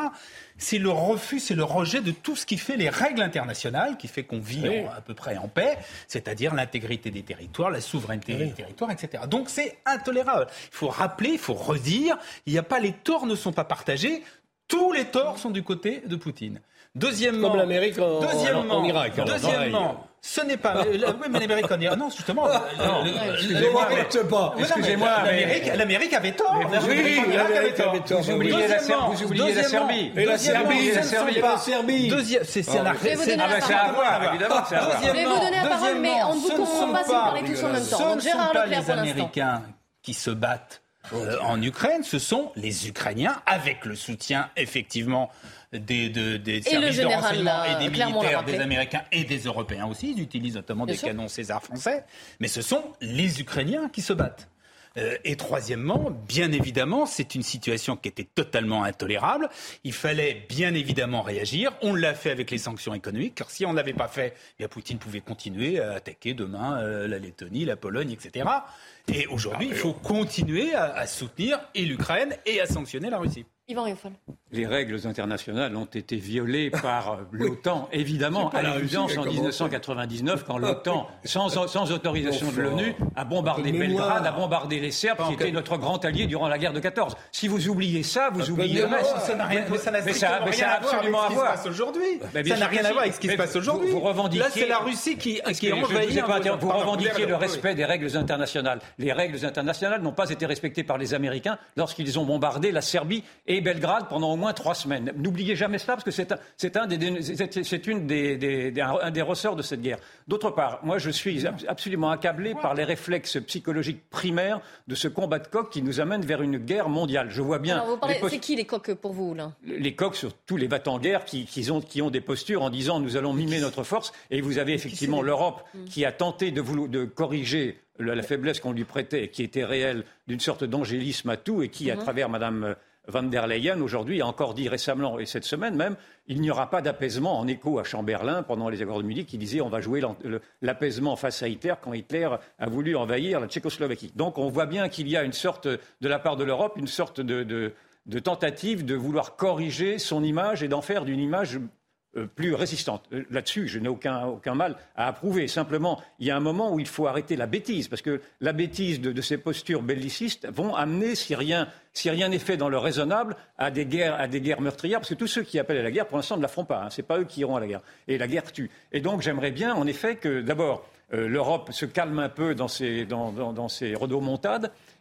C'est le refus, c'est le rejet de tout ce qui fait les règles internationales, qui fait qu'on vit à peu près en paix, c'est-à-dire l'intégrité des territoires, la souveraineté des territoires, etc. Donc c'est intolérable. Il faut rappeler, il faut redire, il n'y a pas les torts ne sont pas partagés, tous les torts sont du côté de Poutine. Deuxièmement, comme l'Amérique en, deuxièmement, Irak. deuxièmement, ce n'est pas. oui, mais l'Amérique en Irak. Non, justement. Excusez-moi, excusez-moi, l'Amérique avait tort. Oui, l'Amérique avait tort. Vous oubliez la Serbie. Et la Serbie, la Serbie, la Serbie. Deuxième, c'est la. C'est à voir, évidemment. Je vais vous donner la parole, mais on ne vous comprend pas si vous parlez tous en même temps. Donc Gérard Leclerc pour l'instant. Les Américains qui se battent euh, en Ukraine, ce sont les Ukrainiens, avec le soutien effectivement des, des services de renseignement et des militaires, des Américains et des Européens aussi. Ils utilisent notamment des canons César français. Mais ce sont les Ukrainiens qui se battent. Euh, et troisièmement, bien évidemment, c'est une situation qui était totalement intolérable. Il fallait bien évidemment réagir. On l'a fait avec les sanctions économiques, car si on ne l'avait pas fait, bien Poutine pouvait continuer à attaquer demain euh, la Lettonie, la Pologne, etc. Et aujourd'hui, il faut continuer à, à soutenir et l'Ukraine et à sanctionner la Russie. Yvan Les règles internationales ont été violées par l'OTAN, évidemment, à l'évidence en 1999, quand l'OTAN, sans, sans, autorisation de l'ONU, a bombardé Belgrade, a bombardé les Serbes, qui étaient notre grand allié durant la guerre de 14. Si vous oubliez ça, vous oubliez le reste. Ça n'a rien, mais ça n'a absolument à voir avec ce qui se passe aujourd'hui. Ça n'a rien à voir avec ce qui se passe aujourd'hui. Là, c'est la Russie qui, qui envahit. Vous revendiquez le respect des règles internationales. Les règles internationales n'ont pas été respectées par les Américains lorsqu'ils ont bombardé la Serbie et Belgrade pendant au moins trois semaines. N'oubliez jamais cela parce que c'est un, c'est un des, c'est une des, des, un des ressorts de cette guerre. D'autre part, moi je suis absolument accablé par les réflexes psychologiques primaires de ce combat de coq qui nous amène vers une guerre mondiale. Je vois bien. C'est qui les coqs pour vous là? Les coqs, surtout les battants en guerre, qui, qui, ont, qui ont des postures en disant nous allons mimer notre force. Et vous avez effectivement l'Europe qui a tenté de, vous, de corriger la, faiblesse qu'on lui prêtait, qui était réelle, d'une sorte d'angélisme à tout, et qui, à mm-hmm. travers Madame Van der Leyen, aujourd'hui, a encore dit récemment, et cette semaine même, il n'y aura pas d'apaisement en écho à Chamberlain pendant les accords de Munich qui disait on va jouer l'apaisement face à Hitler quand Hitler a voulu envahir la Tchécoslovaquie. Donc on voit bien qu'il y a une sorte, de la part de l'Europe, une sorte de, tentative de vouloir corriger son image et d'en faire d'une image euh, plus résistante. Euh, Là-dessus, je n'ai aucun, aucun mal à approuver. Simplement, il y a un moment où il faut arrêter la bêtise, parce que la bêtise de, de ces postures bellicistes vont amener, si rien si rien n'est fait dans le raisonnable, à des guerres, meurtrières, parce que tous ceux qui appellent à la guerre, pour l'instant, ne la feront pas. Hein. Ce n'est pas eux qui iront à la guerre. Et la guerre tue. Et donc, j'aimerais bien, en effet, que d'abord euh, l'Europe se calme un peu dans ses, dans.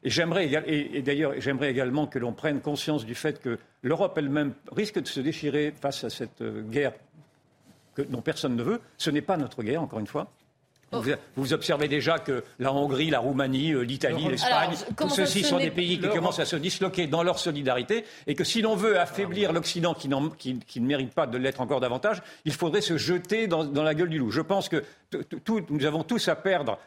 Et j'aimerais, d'ailleurs, j'aimerais également que l'on prenne conscience du fait que l'Europe elle-même risque de se déchirer face à cette euh, guerre que- dont personne ne veut. Ce n'est pas notre guerre, encore une fois. Vous, vous observez déjà que la Hongrie, la Roumanie, euh, l'Italie, l'Espagne, tous ceux-ci ce sont des pays qui commencent à se disloquer dans leur solidarité et que si l'on veut affaiblir l'Occident qui, n'en- qui- qui ne mérite pas de l'être encore davantage, il faudrait se jeter dans, dans la gueule du loup. Je pense que tout- nous avons tous à perdre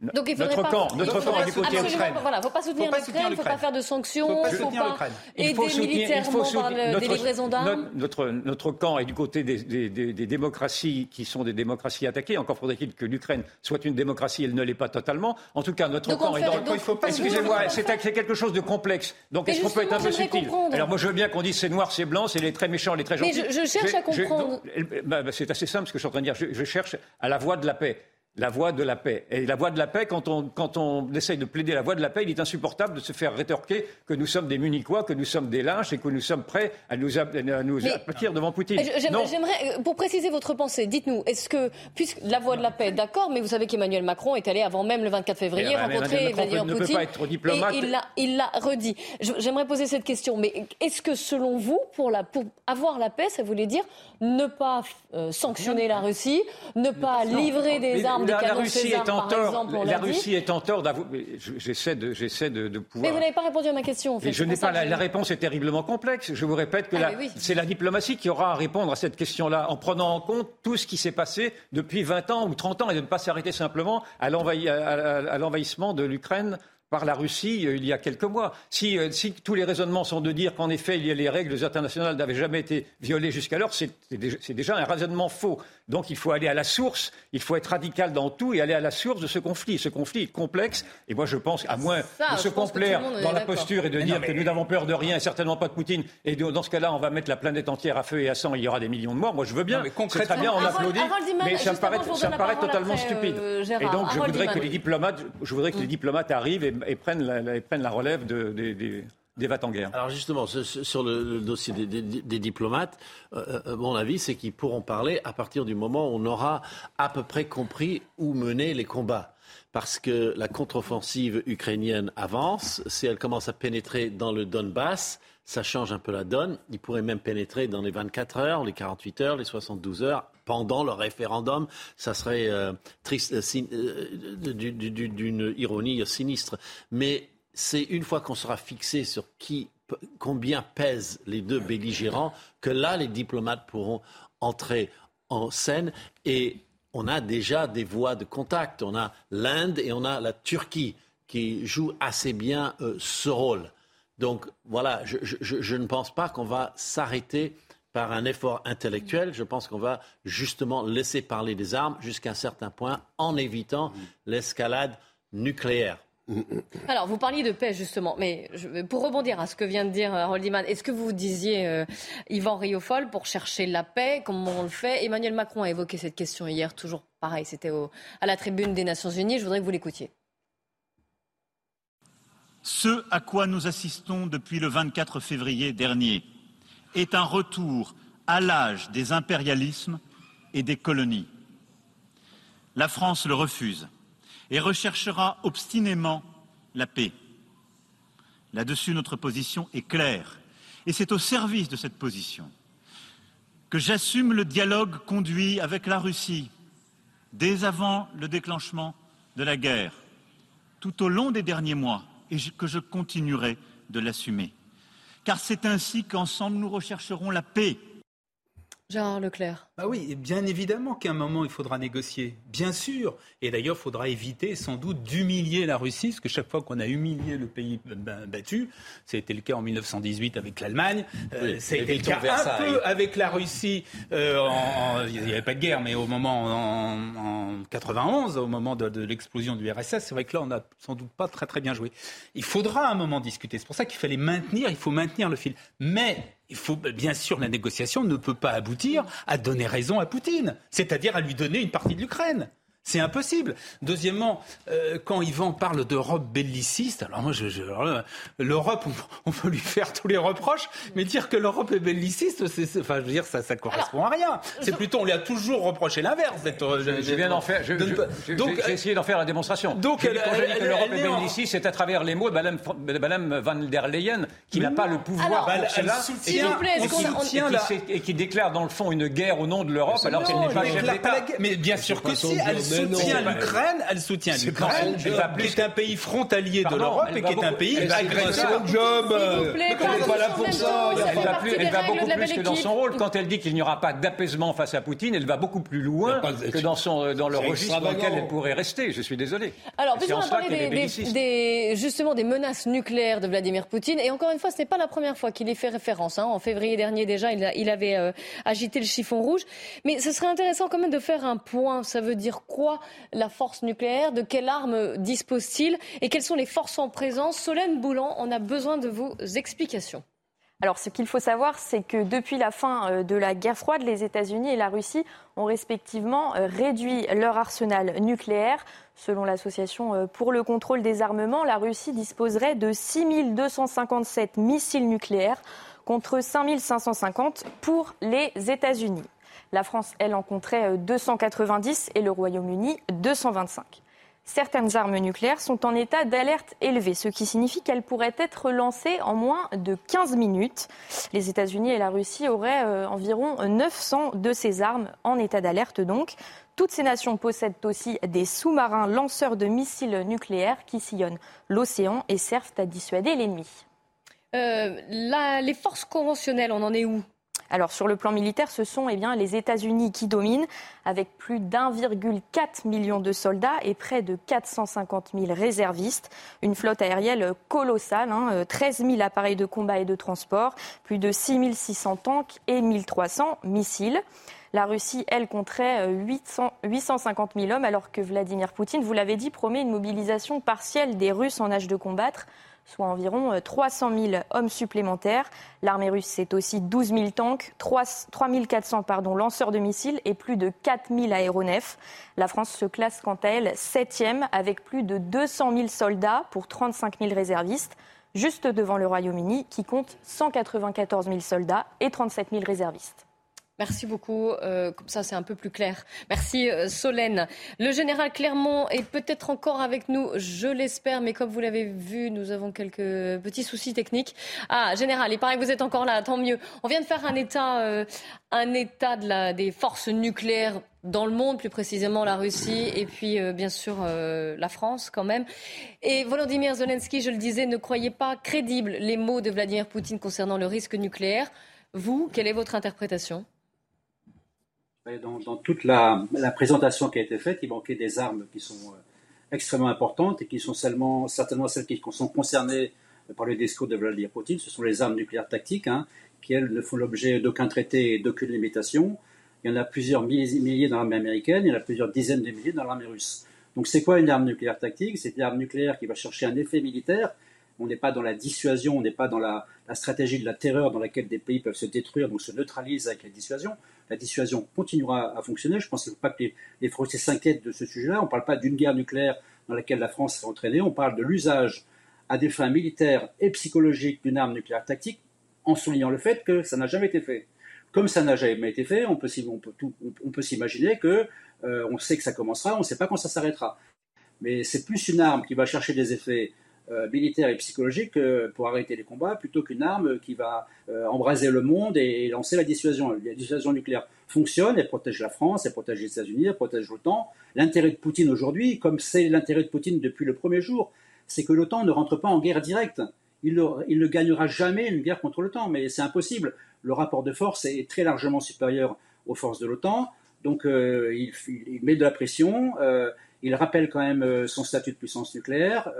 Donc il notre pas, camp, il notre camp du côté absolument Ukraine. pas- Voilà, faut pas soutenir l'Ukraine, soutenir faut pas faire de sanctions, Faut pas faut soutenir pas l'Ukraine. aider Il faut soutenir- il militairement faut par soutenir le- des livraisons d'armes. Notre, notre, notre camp est du côté des, des- des- des démocraties qui sont des démocraties attaquées. Encore faudrait-il que l'Ukraine soit une démocratie. Elle ne l'est pas totalement. En tout cas, notre Donc camp est dans. donc, parce que Excusez-moi, c'est quelque chose de complexe. Donc Mais est-ce qu'on peut être un peu subtil. Alors moi, je veux bien qu'on dise c'est noir, c'est blanc, c'est les très méchants, les très Mais gentils. je- je cherche à comprendre. bah, bah, c'est assez simple ce que je suis en train de dire. Je cherche à la voie de la paix. La voie de la paix. Et la voie de la paix, quand on, quand on essaye de plaider la voie de la paix, il est insupportable de se faire rétorquer que nous sommes des munichois, que nous sommes des lynches et que nous sommes prêts à nous, à nous aplatir devant Poutine. J'aimerais, euh, pour préciser votre pensée, dites-nous, est-ce que, puisque la voie de la paix, d'accord, mais vous savez qu'Emmanuel Macron est allé avant même le 24 février Eh ben, rencontrer Vladimir ne peut Poutine. pas être diplomate. Et il l'a, redit. J'aimerais poser cette question, mais est-ce que selon vous, pour, la, pour avoir la paix, ça voulait dire ne pas euh, sanctionner la Russie, ne pas livrer des Mais armes, des la, Russie César, est en par tort. exemple, on la dit Russie est en tort d'avouer. je- J'essaie de, j'essaie de, de Mais pouvoir. vous n'avez pas répondu à ma question. en fait. Je n'ai pas la, réponse est terriblement complexe. Je vous répète que Ah, oui. c'est la diplomatie qui aura à répondre à cette question-là en prenant en compte tout ce qui s'est passé depuis 20 ans ou 30 ans et de ne pas s'arrêter simplement à l'envahissement de l'Ukraine par la Russie euh, il y a quelques mois. Si, euh, si tous les raisonnements sont de dire qu'en effet les règles internationales n'avaient jamais été violées jusqu'alors, c'est déjà, un raisonnement faux. Donc il faut aller à la source, il faut être radical dans tout et aller à la source de ce conflit. Ce conflit est complexe et moi je pense, à moins Ça, de se complaire dans la posture et de Mais dire non, mais- que nous n'avons peur de rien et certainement pas de Poutine et dans ce cas-là on va mettre la planète entière à feu et à sang il y aura des millions de morts. Moi je veux bien, Non, mais c'est très bien, on applaudit, mais ça me paraît, ça me totalement après, stupide. euh, Gérard. et donc je voudrais que les diplomates, je voudrais que les diplomates arrivent et, et prennent, la, relève de- des- vats en guerre. Alors justement, sur le, dossier des, diplomates, euh, euh, mon avis, c'est qu'ils pourront parler à partir du moment où on aura à peu près compris où mener les combats. Parce que la contre-offensive ukrainienne avance, si elle commence à pénétrer dans le Donbass, ça change un peu la donne. Ils pourraient même pénétrer dans les 24 heures, les 48 heures, les 72 heures, pendant le référendum. Ça serait euh, triste, euh, euh, du- du- du- d'une ironie sinistre. Mais c'est une fois qu'on sera fixé sur qui, combien pèsent les deux belligérants, que là, les diplomates pourront entrer en scène et on a déjà des voies de contact. On a l'Inde et on a la Turquie qui jouent assez bien ce rôle. Donc voilà, je ne pense pas qu'on va s'arrêter par un effort intellectuel. Je pense qu'on va justement laisser parler des armes jusqu'à un certain point en évitant l'escalade nucléaire. Alors, vous parliez de paix, justement, mais je- pour rebondir à ce que vient de dire euh, Harold Iman, est-ce que vous disiez, euh, Yvan Riofol, pour chercher la paix, comment on le fait? Emmanuel Macron a évoqué cette question hier, toujours pareil, c'était au- à la tribune des Nations Unies, je voudrais que vous l'écoutiez. Ce à quoi nous assistons depuis le 24 février dernier est un retour à l'âge des impérialismes et des colonies. La France le refuse et recherchera obstinément la paix. Là-dessus, notre position est claire et c'est au service de cette position que j'assume le dialogue conduit avec la Russie dès avant le déclenchement de la guerre, tout au long des derniers mois, et que je continuerai de l'assumer. Car c'est ainsi qu'ensemble nous rechercherons la paix. Gérard Leclerc. Bah oui, bien évidemment qu'à un moment il faudra négocier, bien sûr. Et d'ailleurs, il faudra éviter sans doute d'humilier la Russie, parce que chaque fois qu'on a humilié le pays ba- battu, c'était le cas en 1918 avec l'Allemagne, euh, Oui, ça a été le cas un peu avec la Russie. euh, en- en- il n'y avait pas de guerre, mais au moment en, en 91, au moment de, de l'explosion du RSS, c'est vrai que là, on n'a sans doute pas très très bien joué. Il faudra à un moment discuter. C'est pour ça qu'il fallait maintenir, il faut maintenir le fil. Mais il faut bien sûr la négociation ne peut pas aboutir à donner raison à Poutine, c'est-à-dire à lui donner une partie de l'Ukraine. C'est impossible. Deuxièmement, euh, quand Yvan parle d'Europe belliciste, alors moi, je, je, l'Europe, on, on, peut lui faire tous les reproches, mais dire que l'Europe est belliciste, c'est, enfin, je veux dire, ça, ça correspond à rien. C'est plutôt, on lui a toujours reproché l'inverse. Je, je, viens d'en faire. Je, donc, j'ai essayé d'en faire la démonstration. Donc, elle, quand je dis que l'Europe est belliciste, c'est à travers les mots de Madame, van der Leyen, qui n'a pas le pouvoir alors, pour cela, soutient, et, qui, soutient et, qui, et, qui, déclare dans le fond une guerre au nom de l'Europe, alors qu'elle n'est pas chef d'État. Mais bien sûr que si, elle soutient l'Ukraine, elle soutient l'Ukraine, qui est un pays frontalier de l'Europe et qui est un pays agresseur. job. pas là pour ça. Elle va beaucoup plus que dans son rôle. Quand elle dit qu'il n'y aura pas d'apaisement face à Poutine, elle va beaucoup plus loin que dans son dans le registre dans lequel elle pourrait rester. Je suis désolé. Alors, puisqu'on a parlé des, justement des menaces nucléaires de Vladimir Poutine, et encore une fois, ce n'est pas la première fois qu'il y fait référence. Hein. En février dernier déjà, il, a, il avait euh, agité le chiffon rouge. Mais ce serait intéressant quand même de faire un point. Ça veut dire quoi la force nucléaire De quelle arme dispose-t-il Et quelles sont les forces en présence? Solène Boulan, on a besoin de vos explications. Alors, ce qu'il faut savoir, c'est que depuis la fin de la guerre froide, les États-Unis et la Russie ont respectivement réduit leur arsenal nucléaire. Selon l'Association pour le contrôle des armements, la Russie disposerait de 6 257 missiles nucléaires contre 5 550 pour les États-Unis. La France, elle, en compterait 290 et le Royaume-Uni 225. Certaines armes nucléaires sont en état d'alerte élevée, ce qui signifie qu'elles pourraient être lancées en moins de 15 minutes. Les États-Unis et la Russie auraient euh, environ 900 de ces armes en état d'alerte donc. Toutes ces nations possèdent aussi des sous-marins lanceurs de missiles nucléaires qui sillonnent l'océan et servent à dissuader l'ennemi. Euh, les forces conventionnelles, on en est où? Alors sur le plan militaire, ce sont eh bien, les États-Unis qui dominent, avec plus d'1,4 million de soldats et près de 450 000 réservistes. Une flotte aérienne colossale, hein, 13 000 appareils de combat et de transport, plus de 6 600 tanks et 1 300 missiles. La Russie, elle, compterait 800, 850 000 hommes, alors que Vladimir Poutine, vous l'avez dit, promet une mobilisation partielle des Russes en âge de combattre soit environ 300 000 hommes supplémentaires. L'armée russe, c'est aussi 12 000 tanks, 3, 400 pardon, lanceurs de missiles et plus de 4 000 aéronefs. La France se classe quant à elle septième avec plus de 200 000 soldats pour 35 000 réservistes, juste devant le Royaume-Uni qui compte 194 000 soldats et 37 000 réservistes. Merci beaucoup. Euh, comme ça, c'est un peu plus clair. Merci euh, Solène. Le général Clermont est peut-être encore avec nous, je l'espère, mais comme vous l'avez vu, nous avons quelques petits soucis techniques. Ah, général, il paraît que vous êtes encore là, tant mieux. On vient de faire un état, euh, un état des forces nucléaires dans le monde, plus précisément la Russie et puis euh, bien sûr euh, la France quand même. Et Volodymyr Zelensky, je le disais, ne croyez pas crédibles les mots de Vladimir Poutine concernant le risque nucléaire. Vous, quelle est votre interprétation? Dans, toute la, la, présentation qui a été faite, il manquait des armes qui sont euh, extrêmement importantes et qui sont seulement, certainement celles qui sont concernées par le discours de Vladimir Poutine. Ce sont les armes nucléaires tactiques, hein, qui elles ne font l'objet d'aucun traité et d'aucune limitation. Il y en a plusieurs milliers dans l'armée américaine, il y en a plusieurs dizaines de milliers dans l'armée russe. Donc c'est quoi une arme nucléaire tactique? C'est une arme nucléaire qui va chercher un effet militaire. On n'est pas dans la dissuasion, on n'est pas dans la, stratégie de la terreur dans laquelle des pays peuvent se détruire, donc se neutralisent avec la dissuasion la dissuasion continuera à fonctionner. Je pense qu'il ne faut pas que les, Français s'inquiètent de ce sujet-là. On ne parle pas d'une guerre nucléaire dans laquelle la France s'est entraînée, on parle de l'usage à des fins militaires et psychologiques d'une arme nucléaire tactique, en soulignant le fait que ça n'a jamais été fait. Comme ça n'a jamais été fait, on peut, s'imaginer que euh, on sait que ça commencera, on ne sait pas quand ça s'arrêtera. Mais c'est plus une arme qui va chercher des effets militaire et psychologique euh, pour arrêter les combats plutôt qu'une arme qui va euh, embraser le monde et, lancer la dissuasion. La dissuasion nucléaire fonctionne, elle protège la France, elle protège les États-Unis, elle protège l'OTAN. L'intérêt de Poutine aujourd'hui, comme c'est l'intérêt de Poutine depuis le premier jour, c'est que l'OTAN ne rentre pas en guerre directe. Il, ne gagnera jamais une guerre contre l'OTAN, mais c'est impossible. Le rapport de force est très largement supérieur aux forces de l'OTAN, donc il, met de la pression, il rappelle quand même son statut de puissance nucléaire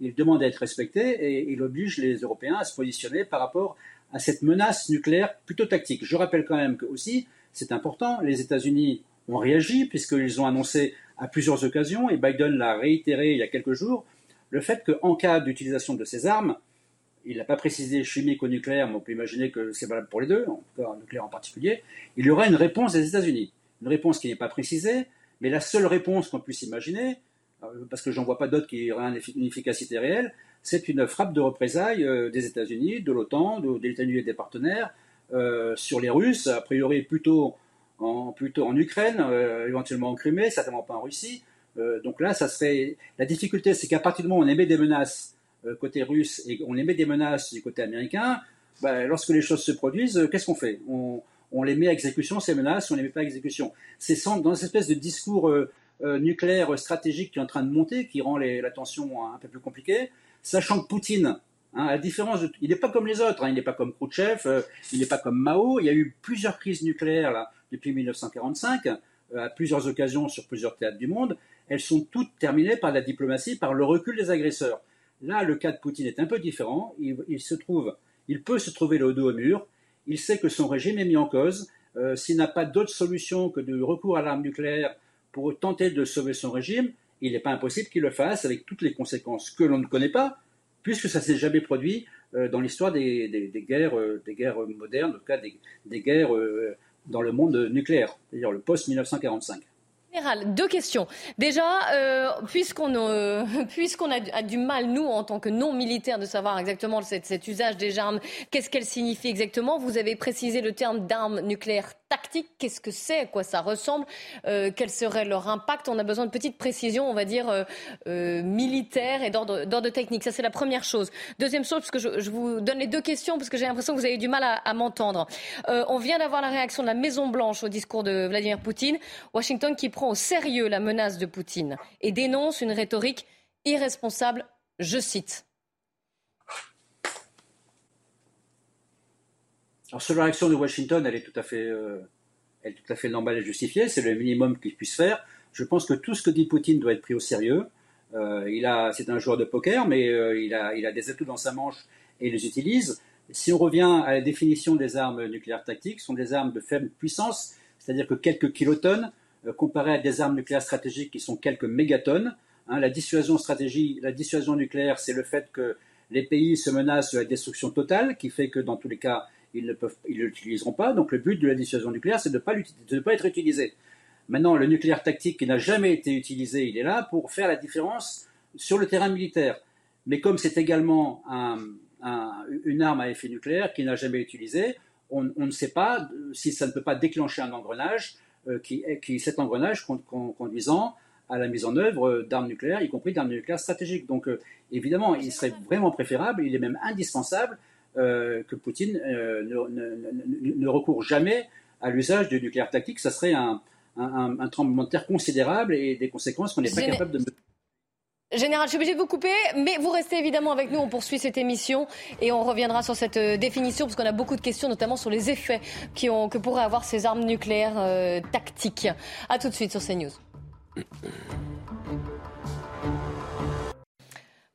il demande à être respecté et il oblige les Européens à se positionner par rapport à cette menace nucléaire plutôt tactique. Je rappelle quand même que aussi, c'est important, les États-Unis ont réagi puisqu'ils ont annoncé à plusieurs occasions, et Biden l'a réitéré il y a quelques jours, le fait qu'en cas d'utilisation de ces armes, il n'a pas précisé chimique ou nucléaire, mais on peut imaginer que c'est valable pour les deux, en tout cas nucléaire en particulier, il y aura une réponse des États-Unis. Une réponse qui n'est pas précisée, mais la seule réponse qu'on puisse imaginer, parce que j'en vois pas d'autres qui auraient une efficacité réelle, c'est une frappe de représailles euh, des États-Unis, de l'OTAN, des États-Unis et des partenaires euh, sur les Russes, a priori plutôt en, Ukraine, éventuellement en Crimée, certainement pas en Russie. donc là, ça serait la difficulté, c'est qu'à partir du moment où on émet des menaces côté russe et on émet des menaces du côté américain, ben, lorsque les choses se produisent, qu'est-ce qu'on fait? On, les met à exécution, ces menaces, on les met pas à exécution. C'est dans cette espèce de discours euh, nucléaire stratégique qui est en train de monter, qui rend la tension un peu plus compliquée, sachant que Poutine, hein, à différence de, il n'est pas comme les autres, hein, il n'est pas comme Khrouchtchev, euh, il n'est pas comme Mao, il y a eu plusieurs crises nucléaires depuis 1945, euh, à plusieurs occasions sur plusieurs théâtres du monde, elles sont toutes terminées par la diplomatie, par le recul des agresseurs. Là, le cas de Poutine est un peu différent, il, se trouve, il peut se trouver le dos au mur, il sait que son régime est mis en cause, s'il n'a pas d'autre solution que de recours à l'arme nucléaire pour tenter de sauver son régime, il n'est pas impossible qu'il le fasse avec toutes les conséquences que l'on ne connaît pas, puisque ça s'est jamais produit euh, dans l'histoire des, guerres, euh, des guerres modernes, en tout cas des, guerres euh, dans le monde nucléaire, c'est-à-dire le post-1945 deux questions. Déjà, puisqu'on a, du mal, nous, en tant que non-militaires, de savoir exactement cet, usage des armes, qu'est-ce qu'elle signifie exactement? Vous avez précisé le terme d'armes nucléaires tactiques. Qu'est-ce que c'est À quoi ça ressemble euh, Quel serait leur impact On a besoin de petites précisions, on va dire, militaires et d'ordre technique. Ça, c'est la première chose. Deuxième chose, parce que je, vous donne les deux questions, parce que j'ai l'impression que vous avez du mal à, à m'entendre. on vient d'avoir la réaction de la Maison-Blanche au discours de Vladimir Poutine. Washington qui prend au sérieux la menace de Poutine et dénonce une rhétorique irresponsable, je cite. Alors sur la réaction de Washington, elle est tout à fait, euh, elle est tout à fait normale et justifiée. C'est le minimum qu'il puisse faire. Je pense que tout ce que dit Poutine doit être pris au sérieux. Euh, il a, c'est un joueur de poker, mais euh, il, a, il a des atouts dans sa manche et il les utilise. Si on revient à la définition des armes nucléaires tactiques, ce sont des armes de faible puissance, c'est-à-dire que quelques kilotonnes, euh, comparé à des armes nucléaires stratégiques qui sont quelques mégatonnes. Hein, la dissuasion stratégie, la dissuasion nucléaire, c'est le fait que les pays se menacent de la destruction totale, qui fait que dans tous les cas, ils ne peuvent, ils l'utiliseront pas. Donc le but de la dissuasion nucléaire, c'est de ne pas, être utilisé. Maintenant, le nucléaire tactique qui n'a jamais été utilisé, il est là pour faire la différence sur le terrain militaire. Mais comme c'est également une arme à effet nucléaire qui n'a jamais été utilisée, on, ne sait pas si ça ne peut pas déclencher un engrenage euh, qui, cet engrenage conduisant à la mise en œuvre d'armes nucléaires, y compris d'armes nucléaires stratégiques. Donc euh, évidemment, il serait vraiment préférable, il est même indispensable euh, que Poutine ne, ne, recourt jamais à l'usage du nucléaire tactique. Ça serait un, un, un, tremblement de terre considérable et des conséquences qu'on n'est pas capable de Général, je suis obligé de vous couper, mais vous restez évidemment avec nous. On poursuit cette émission et on reviendra sur cette euh, définition parce qu'on a beaucoup de questions, notamment sur les effets qui ont, que pourraient avoir ces armes nucléaires euh, tactiques. A tout de suite sur CNews.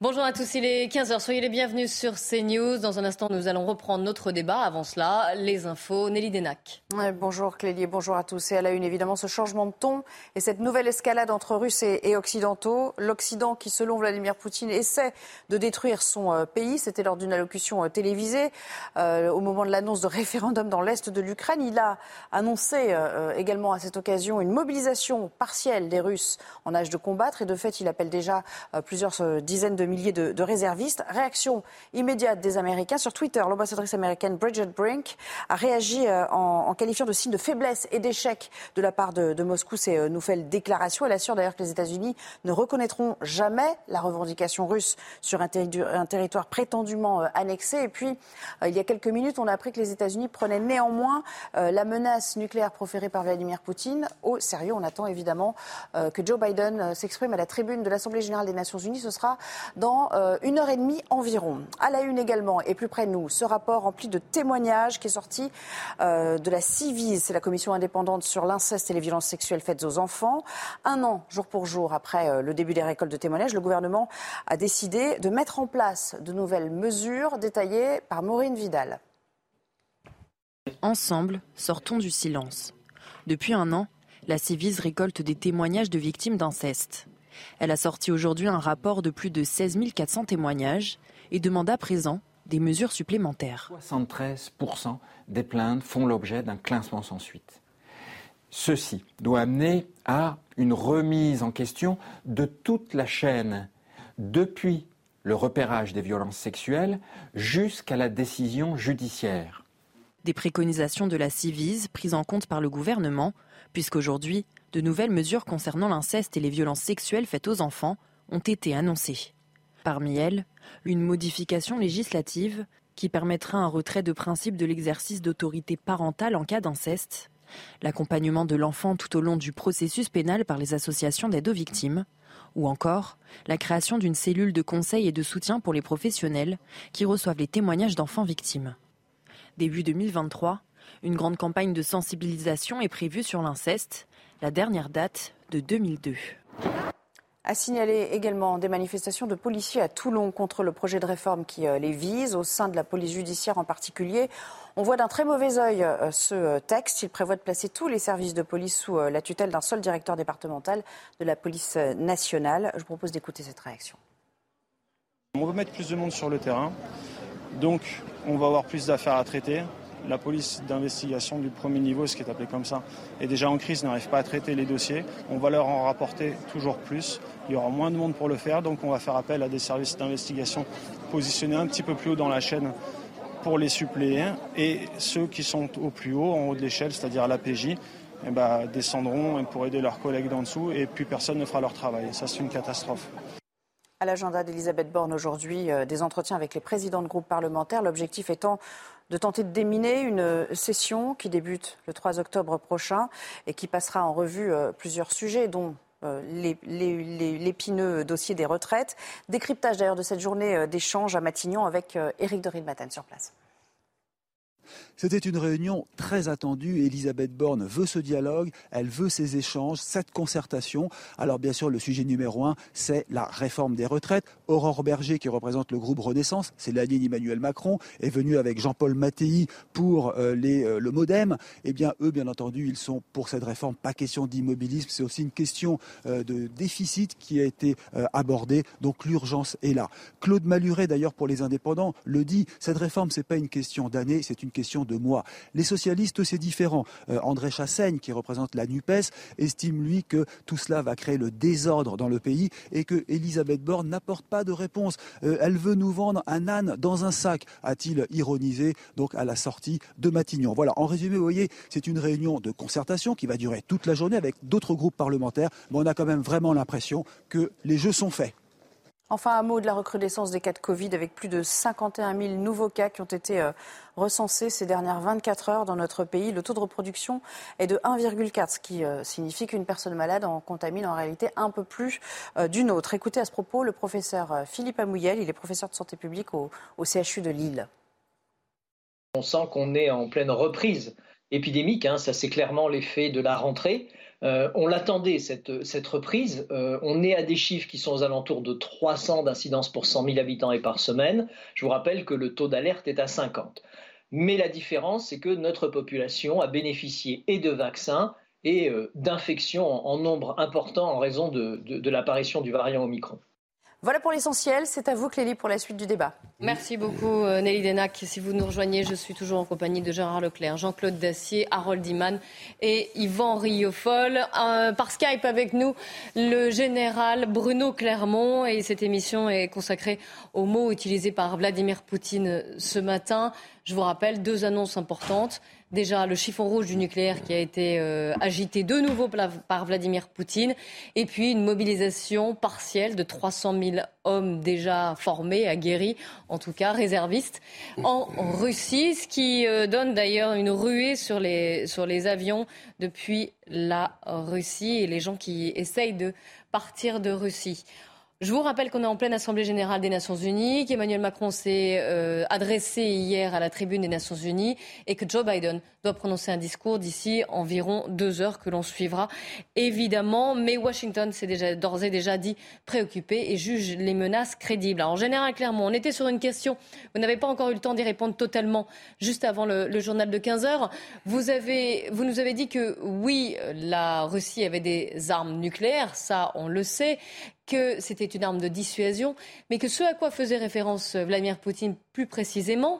Bonjour à tous, il est 15h, soyez les bienvenus sur CNews. Dans un instant, nous allons reprendre notre débat. Avant cela, les infos, Nelly Denac. bonjour Clélie, bonjour à tous. Et à la une, évidemment, ce changement de ton et cette nouvelle escalade entre Russes et, Occidentaux. L'Occident qui, selon Vladimir Poutine, essaie de détruire son euh, pays. C'était lors d'une allocution euh, télévisée euh, au moment de l'annonce de référendum dans l'Est de l'Ukraine. Il a annoncé également à cette occasion une mobilisation partielle des Russes en âge de combattre. Et de fait, il appelle déjà plusieurs dizaines de milliers de, réservistes. Réaction immédiate des Américains. Sur Twitter, l'ambassadrice américaine Bridget Brink a réagi euh, en, qualifiant de signe de faiblesse et d'échec de la part de, Moscou ces euh, nouvelles déclarations. Elle assure d'ailleurs que les États-Unis ne reconnaîtront jamais la revendication russe sur un, territoire prétendument euh, annexé. Et puis, il y a quelques minutes, on a appris que les États-Unis prenaient néanmoins la menace nucléaire proférée par Vladimir Poutine au sérieux. On attend évidemment que Joe Biden s'exprime à la tribune de l'Assemblée générale des Nations unies. Ce sera dans euh, une heure et demie environ. À la une également, et plus près de nous, ce rapport rempli de témoignages qui est sorti euh, de la CIVIS, c'est la commission indépendante sur l'inceste et les violences sexuelles faites aux enfants. Un an, jour pour jour, après euh, le début des récoltes de témoignages, le gouvernement a décidé de mettre en place de nouvelles mesures détaillées par Maureen Vidal. Ensemble, sortons du silence. Depuis un an, la CIVIS récolte des témoignages de victimes d'inceste. Elle a sorti aujourd'hui un rapport de plus de 16 400 témoignages et demande à présent des mesures supplémentaires. 73% des plaintes font l'objet d'un classement sans suite. Ceci doit amener à une remise en question de toute la chaîne, depuis le repérage des violences sexuelles jusqu'à la décision judiciaire. Des préconisations de la Civise prises en compte par le gouvernement, puisqu'aujourd'hui, de nouvelles mesures concernant l'inceste et les violences sexuelles faites aux enfants ont été annoncées. Parmi elles, une modification législative qui permettra un retrait de principe de l'exercice d'autorité parentale en cas d'inceste, l'accompagnement de l'enfant tout au long du processus pénal par les associations d'aide aux victimes, ou encore la création d'une cellule de conseil et de soutien pour les professionnels qui reçoivent les témoignages d'enfants victimes. Début 2023, une grande campagne de sensibilisation est prévue sur l'inceste, la dernière date de 2002 a signalé également des manifestations de policiers à Toulon contre le projet de réforme qui euh, les vise, au sein de la police judiciaire en particulier. On voit d'un très mauvais œil euh, ce euh, texte. Il prévoit de placer tous les services de police sous la tutelle d'un seul directeur départemental de la police nationale. Je vous propose d'écouter cette réaction. On veut mettre plus de monde sur le terrain, donc on va avoir plus d'affaires à traiter la police d'investigation du premier niveau, ce qui est appelé comme ça, est déjà en crise, n'arrive pas à traiter les dossiers. On va leur en rapporter toujours plus. Il y aura moins de monde pour le faire, donc on va faire appel à des services d'investigation positionnés un petit peu plus haut dans la chaîne pour les suppléer. Et ceux qui sont au plus haut, en haut de l'échelle, c'est-à-dire à l'APJ, eh ben, descendront pour aider leurs collègues d'en dessous et puis personne ne fera leur travail. ça, c'est une catastrophe. À l'agenda d'Elisabeth Borne aujourd'hui, euh, des entretiens avec les présidents de groupes parlementaires. L'objectif étant de tenter de déminer une session qui débute le 3 octobre prochain et qui passera en revue euh, plusieurs sujets, dont euh, l'épineux dossier des retraites. Décryptage d'ailleurs de cette journée euh, d'échange à Matignon avec Éric de Ridmaten sur place. C'était une réunion très attendue. Elisabeth Borne veut ce dialogue, elle veut ces échanges, cette concertation. Alors bien sûr, le sujet numéro un, c'est la réforme des retraites. Aurore Berger, qui représente le groupe Renaissance, c'est la ligne Emmanuel Macron, est venue avec Jean-Paul Mattei pour euh, euh, le MoDem. Eh bien, eux, bien entendu, ils sont pour cette réforme. Pas question d'immobilisme, c'est aussi une question euh, de déficit qui a été abordée. Donc l'urgence est là. Claude Maluret, d'ailleurs, pour les indépendants, le dit. Cette réforme, c'est pas une question d'année, c'est une question de Les socialistes, c'est différent. André Chassaigne, qui représente la NUPES, estime, lui, que tout cela va créer le désordre dans le pays et que Elisabeth Borne n'apporte pas de réponse. Euh, elle veut nous vendre un âne dans un sac, a-t-il ironisé donc à la sortie de Matignon. Voilà, en résumé, vous voyez, c'est une réunion de concertation qui va durer toute la journée avec d'autres groupes parlementaires, mais on a quand même vraiment l'impression que les jeux sont faits. Enfin, un mot de la recrudescence des cas de Covid avec plus de 51 000 nouveaux cas qui ont été euh, recensés ces dernières 24 heures dans notre pays. Le taux de reproduction est de 1,4, ce qui euh, signifie qu'une personne malade en contamine en réalité un peu plus euh, d'une autre. Écoutez à ce propos le professeur Philippe Amouyel, il est professeur de santé publique au, CHU de Lille. On sent qu'on est en pleine reprise épidémique, hein, ça c'est clairement l'effet de la rentrée. Euh, on l'attendait, cette, reprise. Euh, on est à des chiffres qui sont aux alentours de 300 d'incidence pour 100 000 habitants et par semaine. Je vous rappelle que le taux d'alerte est à 50. Mais la différence, c'est que notre population a bénéficié et de vaccins et euh, d'infections en, nombre important en raison de l'apparition du variant Omicron. Voilà pour l'essentiel. C'est à vous, Clélie, pour la suite du débat. Merci beaucoup, euh, Nelly Denac. Si vous nous rejoignez, je suis toujours en compagnie de Gérard Leclerc, Jean-Claude Dacier, Harold Iman et Yvan Riofol. Euh, par Skype avec nous, le général Bruno Clermont. Et cette émission est consacrée aux mots utilisés par Vladimir Poutine ce matin. Je vous rappelle deux annonces importantes. Déjà, le chiffon rouge du nucléaire qui a été euh, agité de nouveau par Vladimir Poutine. Et puis une mobilisation partielle de 300 000 hommes déjà formés, aguerris, en tout cas réservistes, en Russie. Ce qui euh, donne d'ailleurs une ruée sur les, sur les avions depuis la Russie et les gens qui essayent de partir de Russie. Je vous rappelle qu'on est en pleine Assemblée générale des Nations Unies, qu'Emmanuel Macron s'est euh, adressé hier à la tribune des Nations Unies et que Joe Biden doit prononcer un discours d'ici environ deux heures que l'on suivra évidemment. Mais Washington s'est déjà d'ores et déjà dit préoccupé et juge les menaces crédibles. Alors, en général, clairement, on était sur une question. Vous n'avez pas encore eu le temps d'y répondre totalement juste avant le, le journal de 15 heures. Vous, avez, vous nous avez dit que oui, la Russie avait des armes nucléaires, ça on le sait que c'était une arme de dissuasion, mais que ce à quoi faisait référence Vladimir Poutine plus précisément,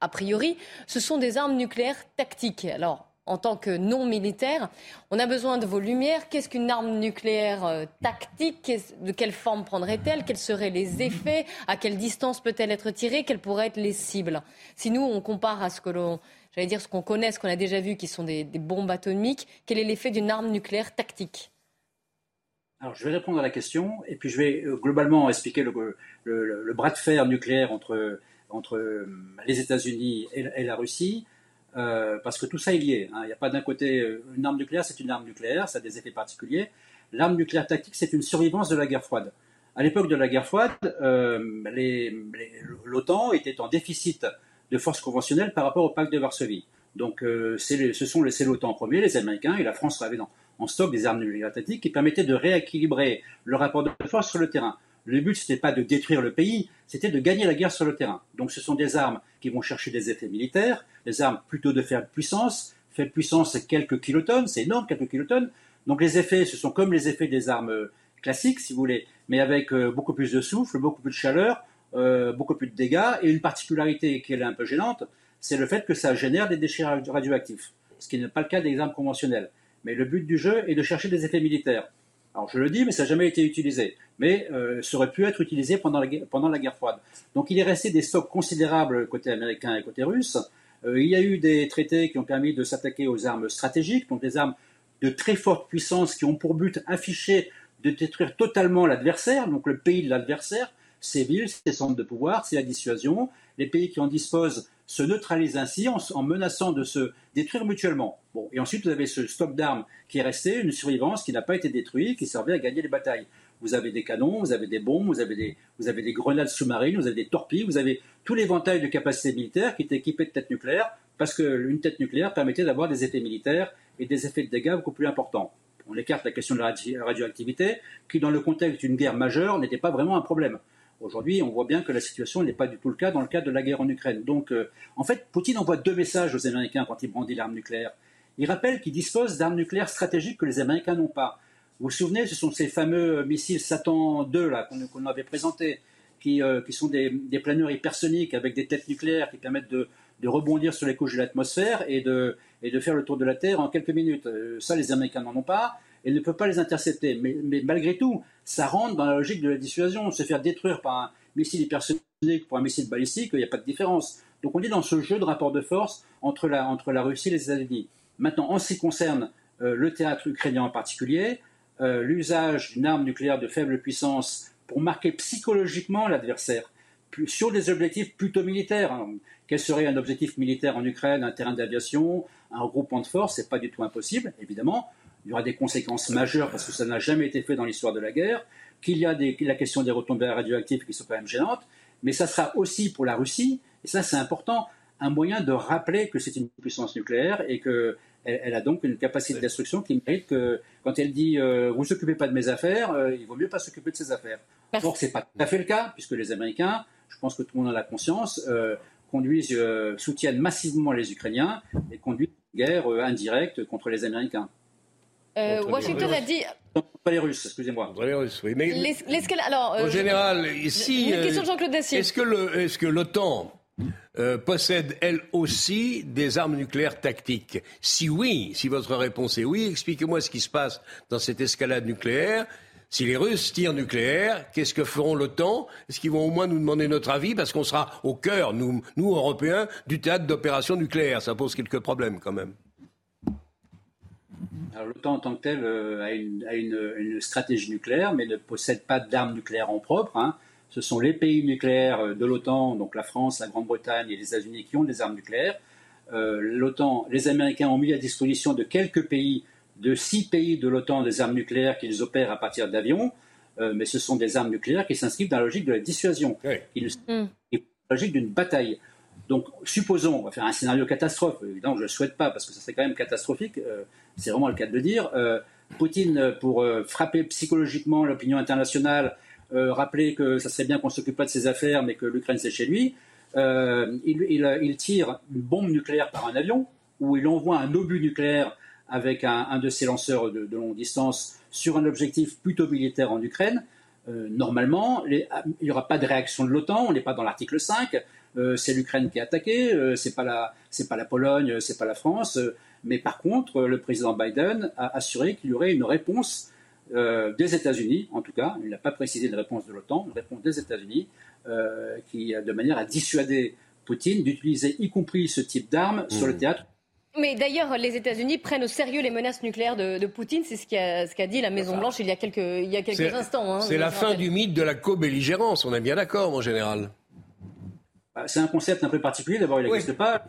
a priori, ce sont des armes nucléaires tactiques. Alors, en tant que non militaire, on a besoin de vos lumières. Qu'est-ce qu'une arme nucléaire euh, tactique? De quelle forme prendrait-elle? Quels seraient les effets? À quelle distance peut-elle être tirée? Quelles pourraient être les cibles? Si nous, on compare à ce que l'on, j'allais dire, ce qu'on connaît, ce qu'on a déjà vu, qui sont des, bombes atomiques, quel est l'effet d'une arme nucléaire tactique? Alors, je vais répondre à la question, et puis je vais euh, globalement expliquer le, bras de fer nucléaire entre, entre euh, les États-Unis et, la Russie. Euh, parce que tout ça est lié. Hein. Il n'y a pas d'un côté une arme nucléaire, c'est une arme nucléaire, ça a des effets particuliers. L'arme nucléaire tactique, c'est une survivance de la guerre froide. À l'époque de la guerre froide, l'OTAN était en déficit de forces conventionnelles par rapport au pacte de Varsovie. Donc ce sont l'OTAN en premier, les Américains, et la France avait en stock des armes nucléaires tactiques qui permettaient de rééquilibrer le rapport de force sur le terrain. Le but, ce n'était pas de détruire le pays, c'était de gagner la guerre sur le terrain. Donc ce sont des armes qui vont chercher des effets militaires, des armes plutôt de faible puissance. Faible puissance, c'est quelques kilotonnes, c'est énorme, quelques kilotonnes. Donc les effets, ce sont comme les effets des armes euh, classiques, si vous voulez, mais avec euh, beaucoup plus de souffle, beaucoup plus de chaleur, euh, beaucoup plus de dégâts. Et une particularité qui est un peu gênante, c'est le fait que ça génère des déchets radioactifs, ce qui n'est pas le cas des armes conventionnelles. Mais le but du jeu est de chercher des effets militaires. Alors je le dis, mais ça n'a jamais été utilisé. Mais euh, ça aurait pu être utilisé pendant la, guerre froide. Donc il est resté des stocks considérables côté américain et côté russe. Euh, il y a eu des traités qui ont permis de s'attaquer aux armes stratégiques, donc des armes de très forte puissance qui ont pour but affiché de détruire totalement l'adversaire, donc le pays de l'adversaire, ses villes, ses centres de pouvoir, c'est la dissuasion. Les pays qui en disposent se neutralisent ainsi en, en, menaçant de se détruire mutuellement. Bon, et ensuite, vous avez ce stock d'armes qui est resté, une survivance qui n'a pas été détruite, qui servait à gagner les batailles. Vous avez des canons, vous avez des bombes, vous avez des, grenades sous-marines, vous avez des torpilles, vous avez tout l'éventail de capacités militaires qui étaient équipées de têtes nucléaires, parce qu'une tête nucléaire permettait d'avoir des effets militaires et des effets de dégâts beaucoup plus importants. On écarte la question de la radioactivité, qui dans le contexte d'une guerre majeure n'était pas vraiment un problème. Aujourd'hui, on voit bien que la situation n'est pas du tout le cas dans le cadre de la guerre en Ukraine. Donc, euh, en fait, Poutine envoie deux messages aux Américains quand il brandit l'arme nucléaire. Il rappelle qu'il dispose d'armes nucléaires stratégiques que les Américains n'ont pas. Vous vous souvenez, ce sont ces fameux missiles Satan 2 là qu'on avait présentés, qui, euh, sont des, planeurs hypersoniques avec des têtes nucléaires qui permettent de, rebondir sur les couches de l'atmosphère et de, et de faire le tour de la Terre en quelques minutes. Euh, ça, les Américains n'en ont pas et ne peuvent pas les intercepter. Mais, malgré tout, ça rentre dans la logique de la dissuasion. Se faire détruire par un missile hypersonique ou par un missile balistique, il n'y a pas de différence. Donc on est dans ce jeu de rapport de force entre la, entre la Russie et les États-Unis. Maintenant, en ce qui concerne euh, le théâtre ukrainien en particulier, euh, l'usage d'une arme nucléaire de faible puissance pour marquer psychologiquement l'adversaire sur des objectifs plutôt militaires. Hein. Quel serait un objectif militaire en Ukraine Un terrain d'aviation Un regroupement de forces? C'est pas du tout impossible, évidemment. Il y aura des conséquences majeures parce que ça n'a jamais été fait dans l'histoire de la guerre. Qu'il y a la question des retombées radioactives qui sont quand même gênantes. Mais ça sera aussi pour la Russie, et ça c'est important, un moyen de rappeler que c'est une puissance nucléaire et que elle, a donc une capacité de destruction qui mérite que, quand elle dit euh, vous ne vous occupez pas de mes affaires, euh, il vaut mieux pas s'occuper de ses affaires. Or, ce n'est pas tout à fait le cas, puisque les Américains, je pense que tout le monde en a conscience, euh, conduisent, soutiennent massivement les Ukrainiens et conduisent une guerre indirecte contre les Américains. Washington a dit. Pas les Russes, excusez-moi. Les Russes, oui. Mais, alors, en général, ici. Une question de Jean-Claude Dacier. Est-ce que l'OTAN euh, possède elle aussi des armes nucléaires tactiques? Si oui, si votre réponse est oui, expliquez-moi ce qui se passe dans cette escalade nucléaire. Si les Russes tirent nucléaire, qu'est-ce que feront l'OTAN? Est-ce qu'ils vont au moins nous demander notre avis? Parce qu'on sera au cœur, nous, nous Européens, du théâtre d'opérations nucléaires. Ça pose quelques problèmes quand même. l'OTAN en tant que tel euh, a, une, stratégie nucléaire, mais ne possède pas d'armes nucléaires en propre. Hein ce sont les pays nucléaires euh, de l'OTAN, donc la France, la Grande-Bretagne et les États-Unis, qui ont des armes nucléaires. Euh, L'OTAN, les Américains ont mis à disposition de quelques pays, de six pays de l'OTAN, des armes nucléaires qu'ils opèrent à partir d'avions, euh, mais ce sont des armes nucléaires qui s'inscrivent dans la logique de la dissuasion, dans la logique d'une bataille. Donc, supposons, on va faire un scénario catastrophe, évidemment, je ne le souhaite pas parce que ça serait quand même catastrophique, c'est vraiment le cas de le dire. Poutine, pour frapper psychologiquement l'opinion internationale, euh, rappeler que ça serait bien qu'on s'occupe pas de ses affaires, mais que l'Ukraine c'est chez lui. Euh, il, tire une bombe nucléaire par un avion, ou il envoie un obus nucléaire avec un, de ses lanceurs de, longue distance sur un objectif plutôt militaire en Ukraine. normalement, il n'y aura pas de réaction de l'OTAN, on n'est pas dans l'article 5, c'est l'Ukraine qui est attaquée, c'est pas la, c'est pas la Pologne, c'est pas la France, mais par contre, le président Biden a assuré qu'il y aurait une réponse des États-Unis, en tout cas, il n'a pas précisé une réponse de l'OTAN, une réponse des États-Unis, qui, de manière à dissuader Poutine d'utiliser y compris ce type d'armes sur le mmh. théâtre mais d'ailleurs, les États-Unis prennent au sérieux les menaces nucléaires de, Poutine. C'est ce qu'a ce dit la Maison-Blanche il y a quelques, il y a quelques instants. Hein, c'est la fin du mythe de la co-belligérance. On est bien d'accord, mon général. Bah, c'est un concept un peu particulier. D'abord, il n'existe pas.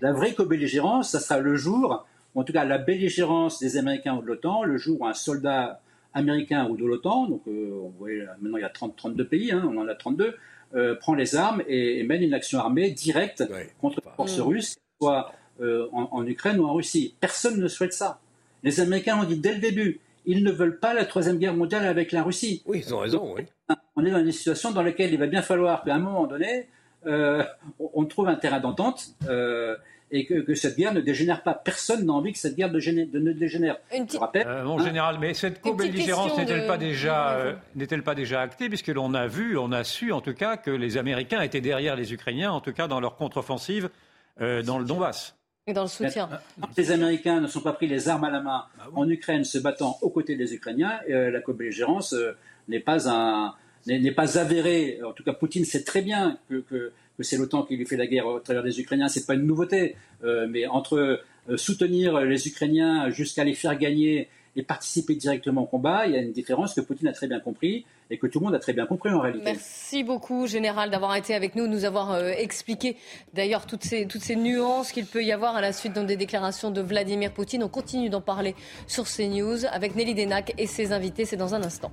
la vraie co-belligérance, ça sera le jour, en tout cas la belligérance des Américains ou de l'OTAN, le jour où un soldat américain ou de l'OTAN, donc euh, voyez, maintenant il y a 30, 32 pays, hein, on en a 32, euh, prend les armes et, mène une action armée directe contre les forces mm. russes soit euh, en, Ukraine ou en Russie. Personne ne souhaite ça. Les Américains ont dit dès le début, ils ne veulent pas la troisième guerre mondiale avec la Russie. Oui, ils ont raison, oui. On est dans une situation dans laquelle il va bien falloir qu'à un moment donné, euh, on trouve un terrain d'entente euh, et que, cette guerre ne dégénère pas. Personne n'a envie que cette guerre de, ne dégénère. Je rappelle. mon hein. général, mais cette co-belligérance n'est-elle pas déjà n'est-elle pas déjà actée puisque l'on a vu, on a su en tout cas que les Américains étaient derrière les Ukrainiens, en tout cas dans leur contre-offensive euh, dans le Donbass. Et dans le soutien. Les Américains ne sont pas pris les armes à la main bah en Ukraine, se battant aux côtés des Ukrainiens. Euh, la co-belligérance euh, n'est pas un n'est pas avérée. En tout cas, Poutine sait très bien que, que, c'est l'OTAN qui lui fait la guerre au travers des Ukrainiens. C'est pas une nouveauté. mais entre soutenir les Ukrainiens jusqu'à les faire gagner et participer directement au combat, il y a une différence que Poutine a très bien compris et que tout le monde a très bien compris en réalité. Merci beaucoup, Général, d'avoir été avec nous, nous avoir euh, expliqué d'ailleurs toutes ces, toutes ces nuances qu'il peut y avoir à la suite des déclarations de Vladimir Poutine. On continue d'en parler sur CNews avec Nelly Denac et ses invités. C'est dans un instant.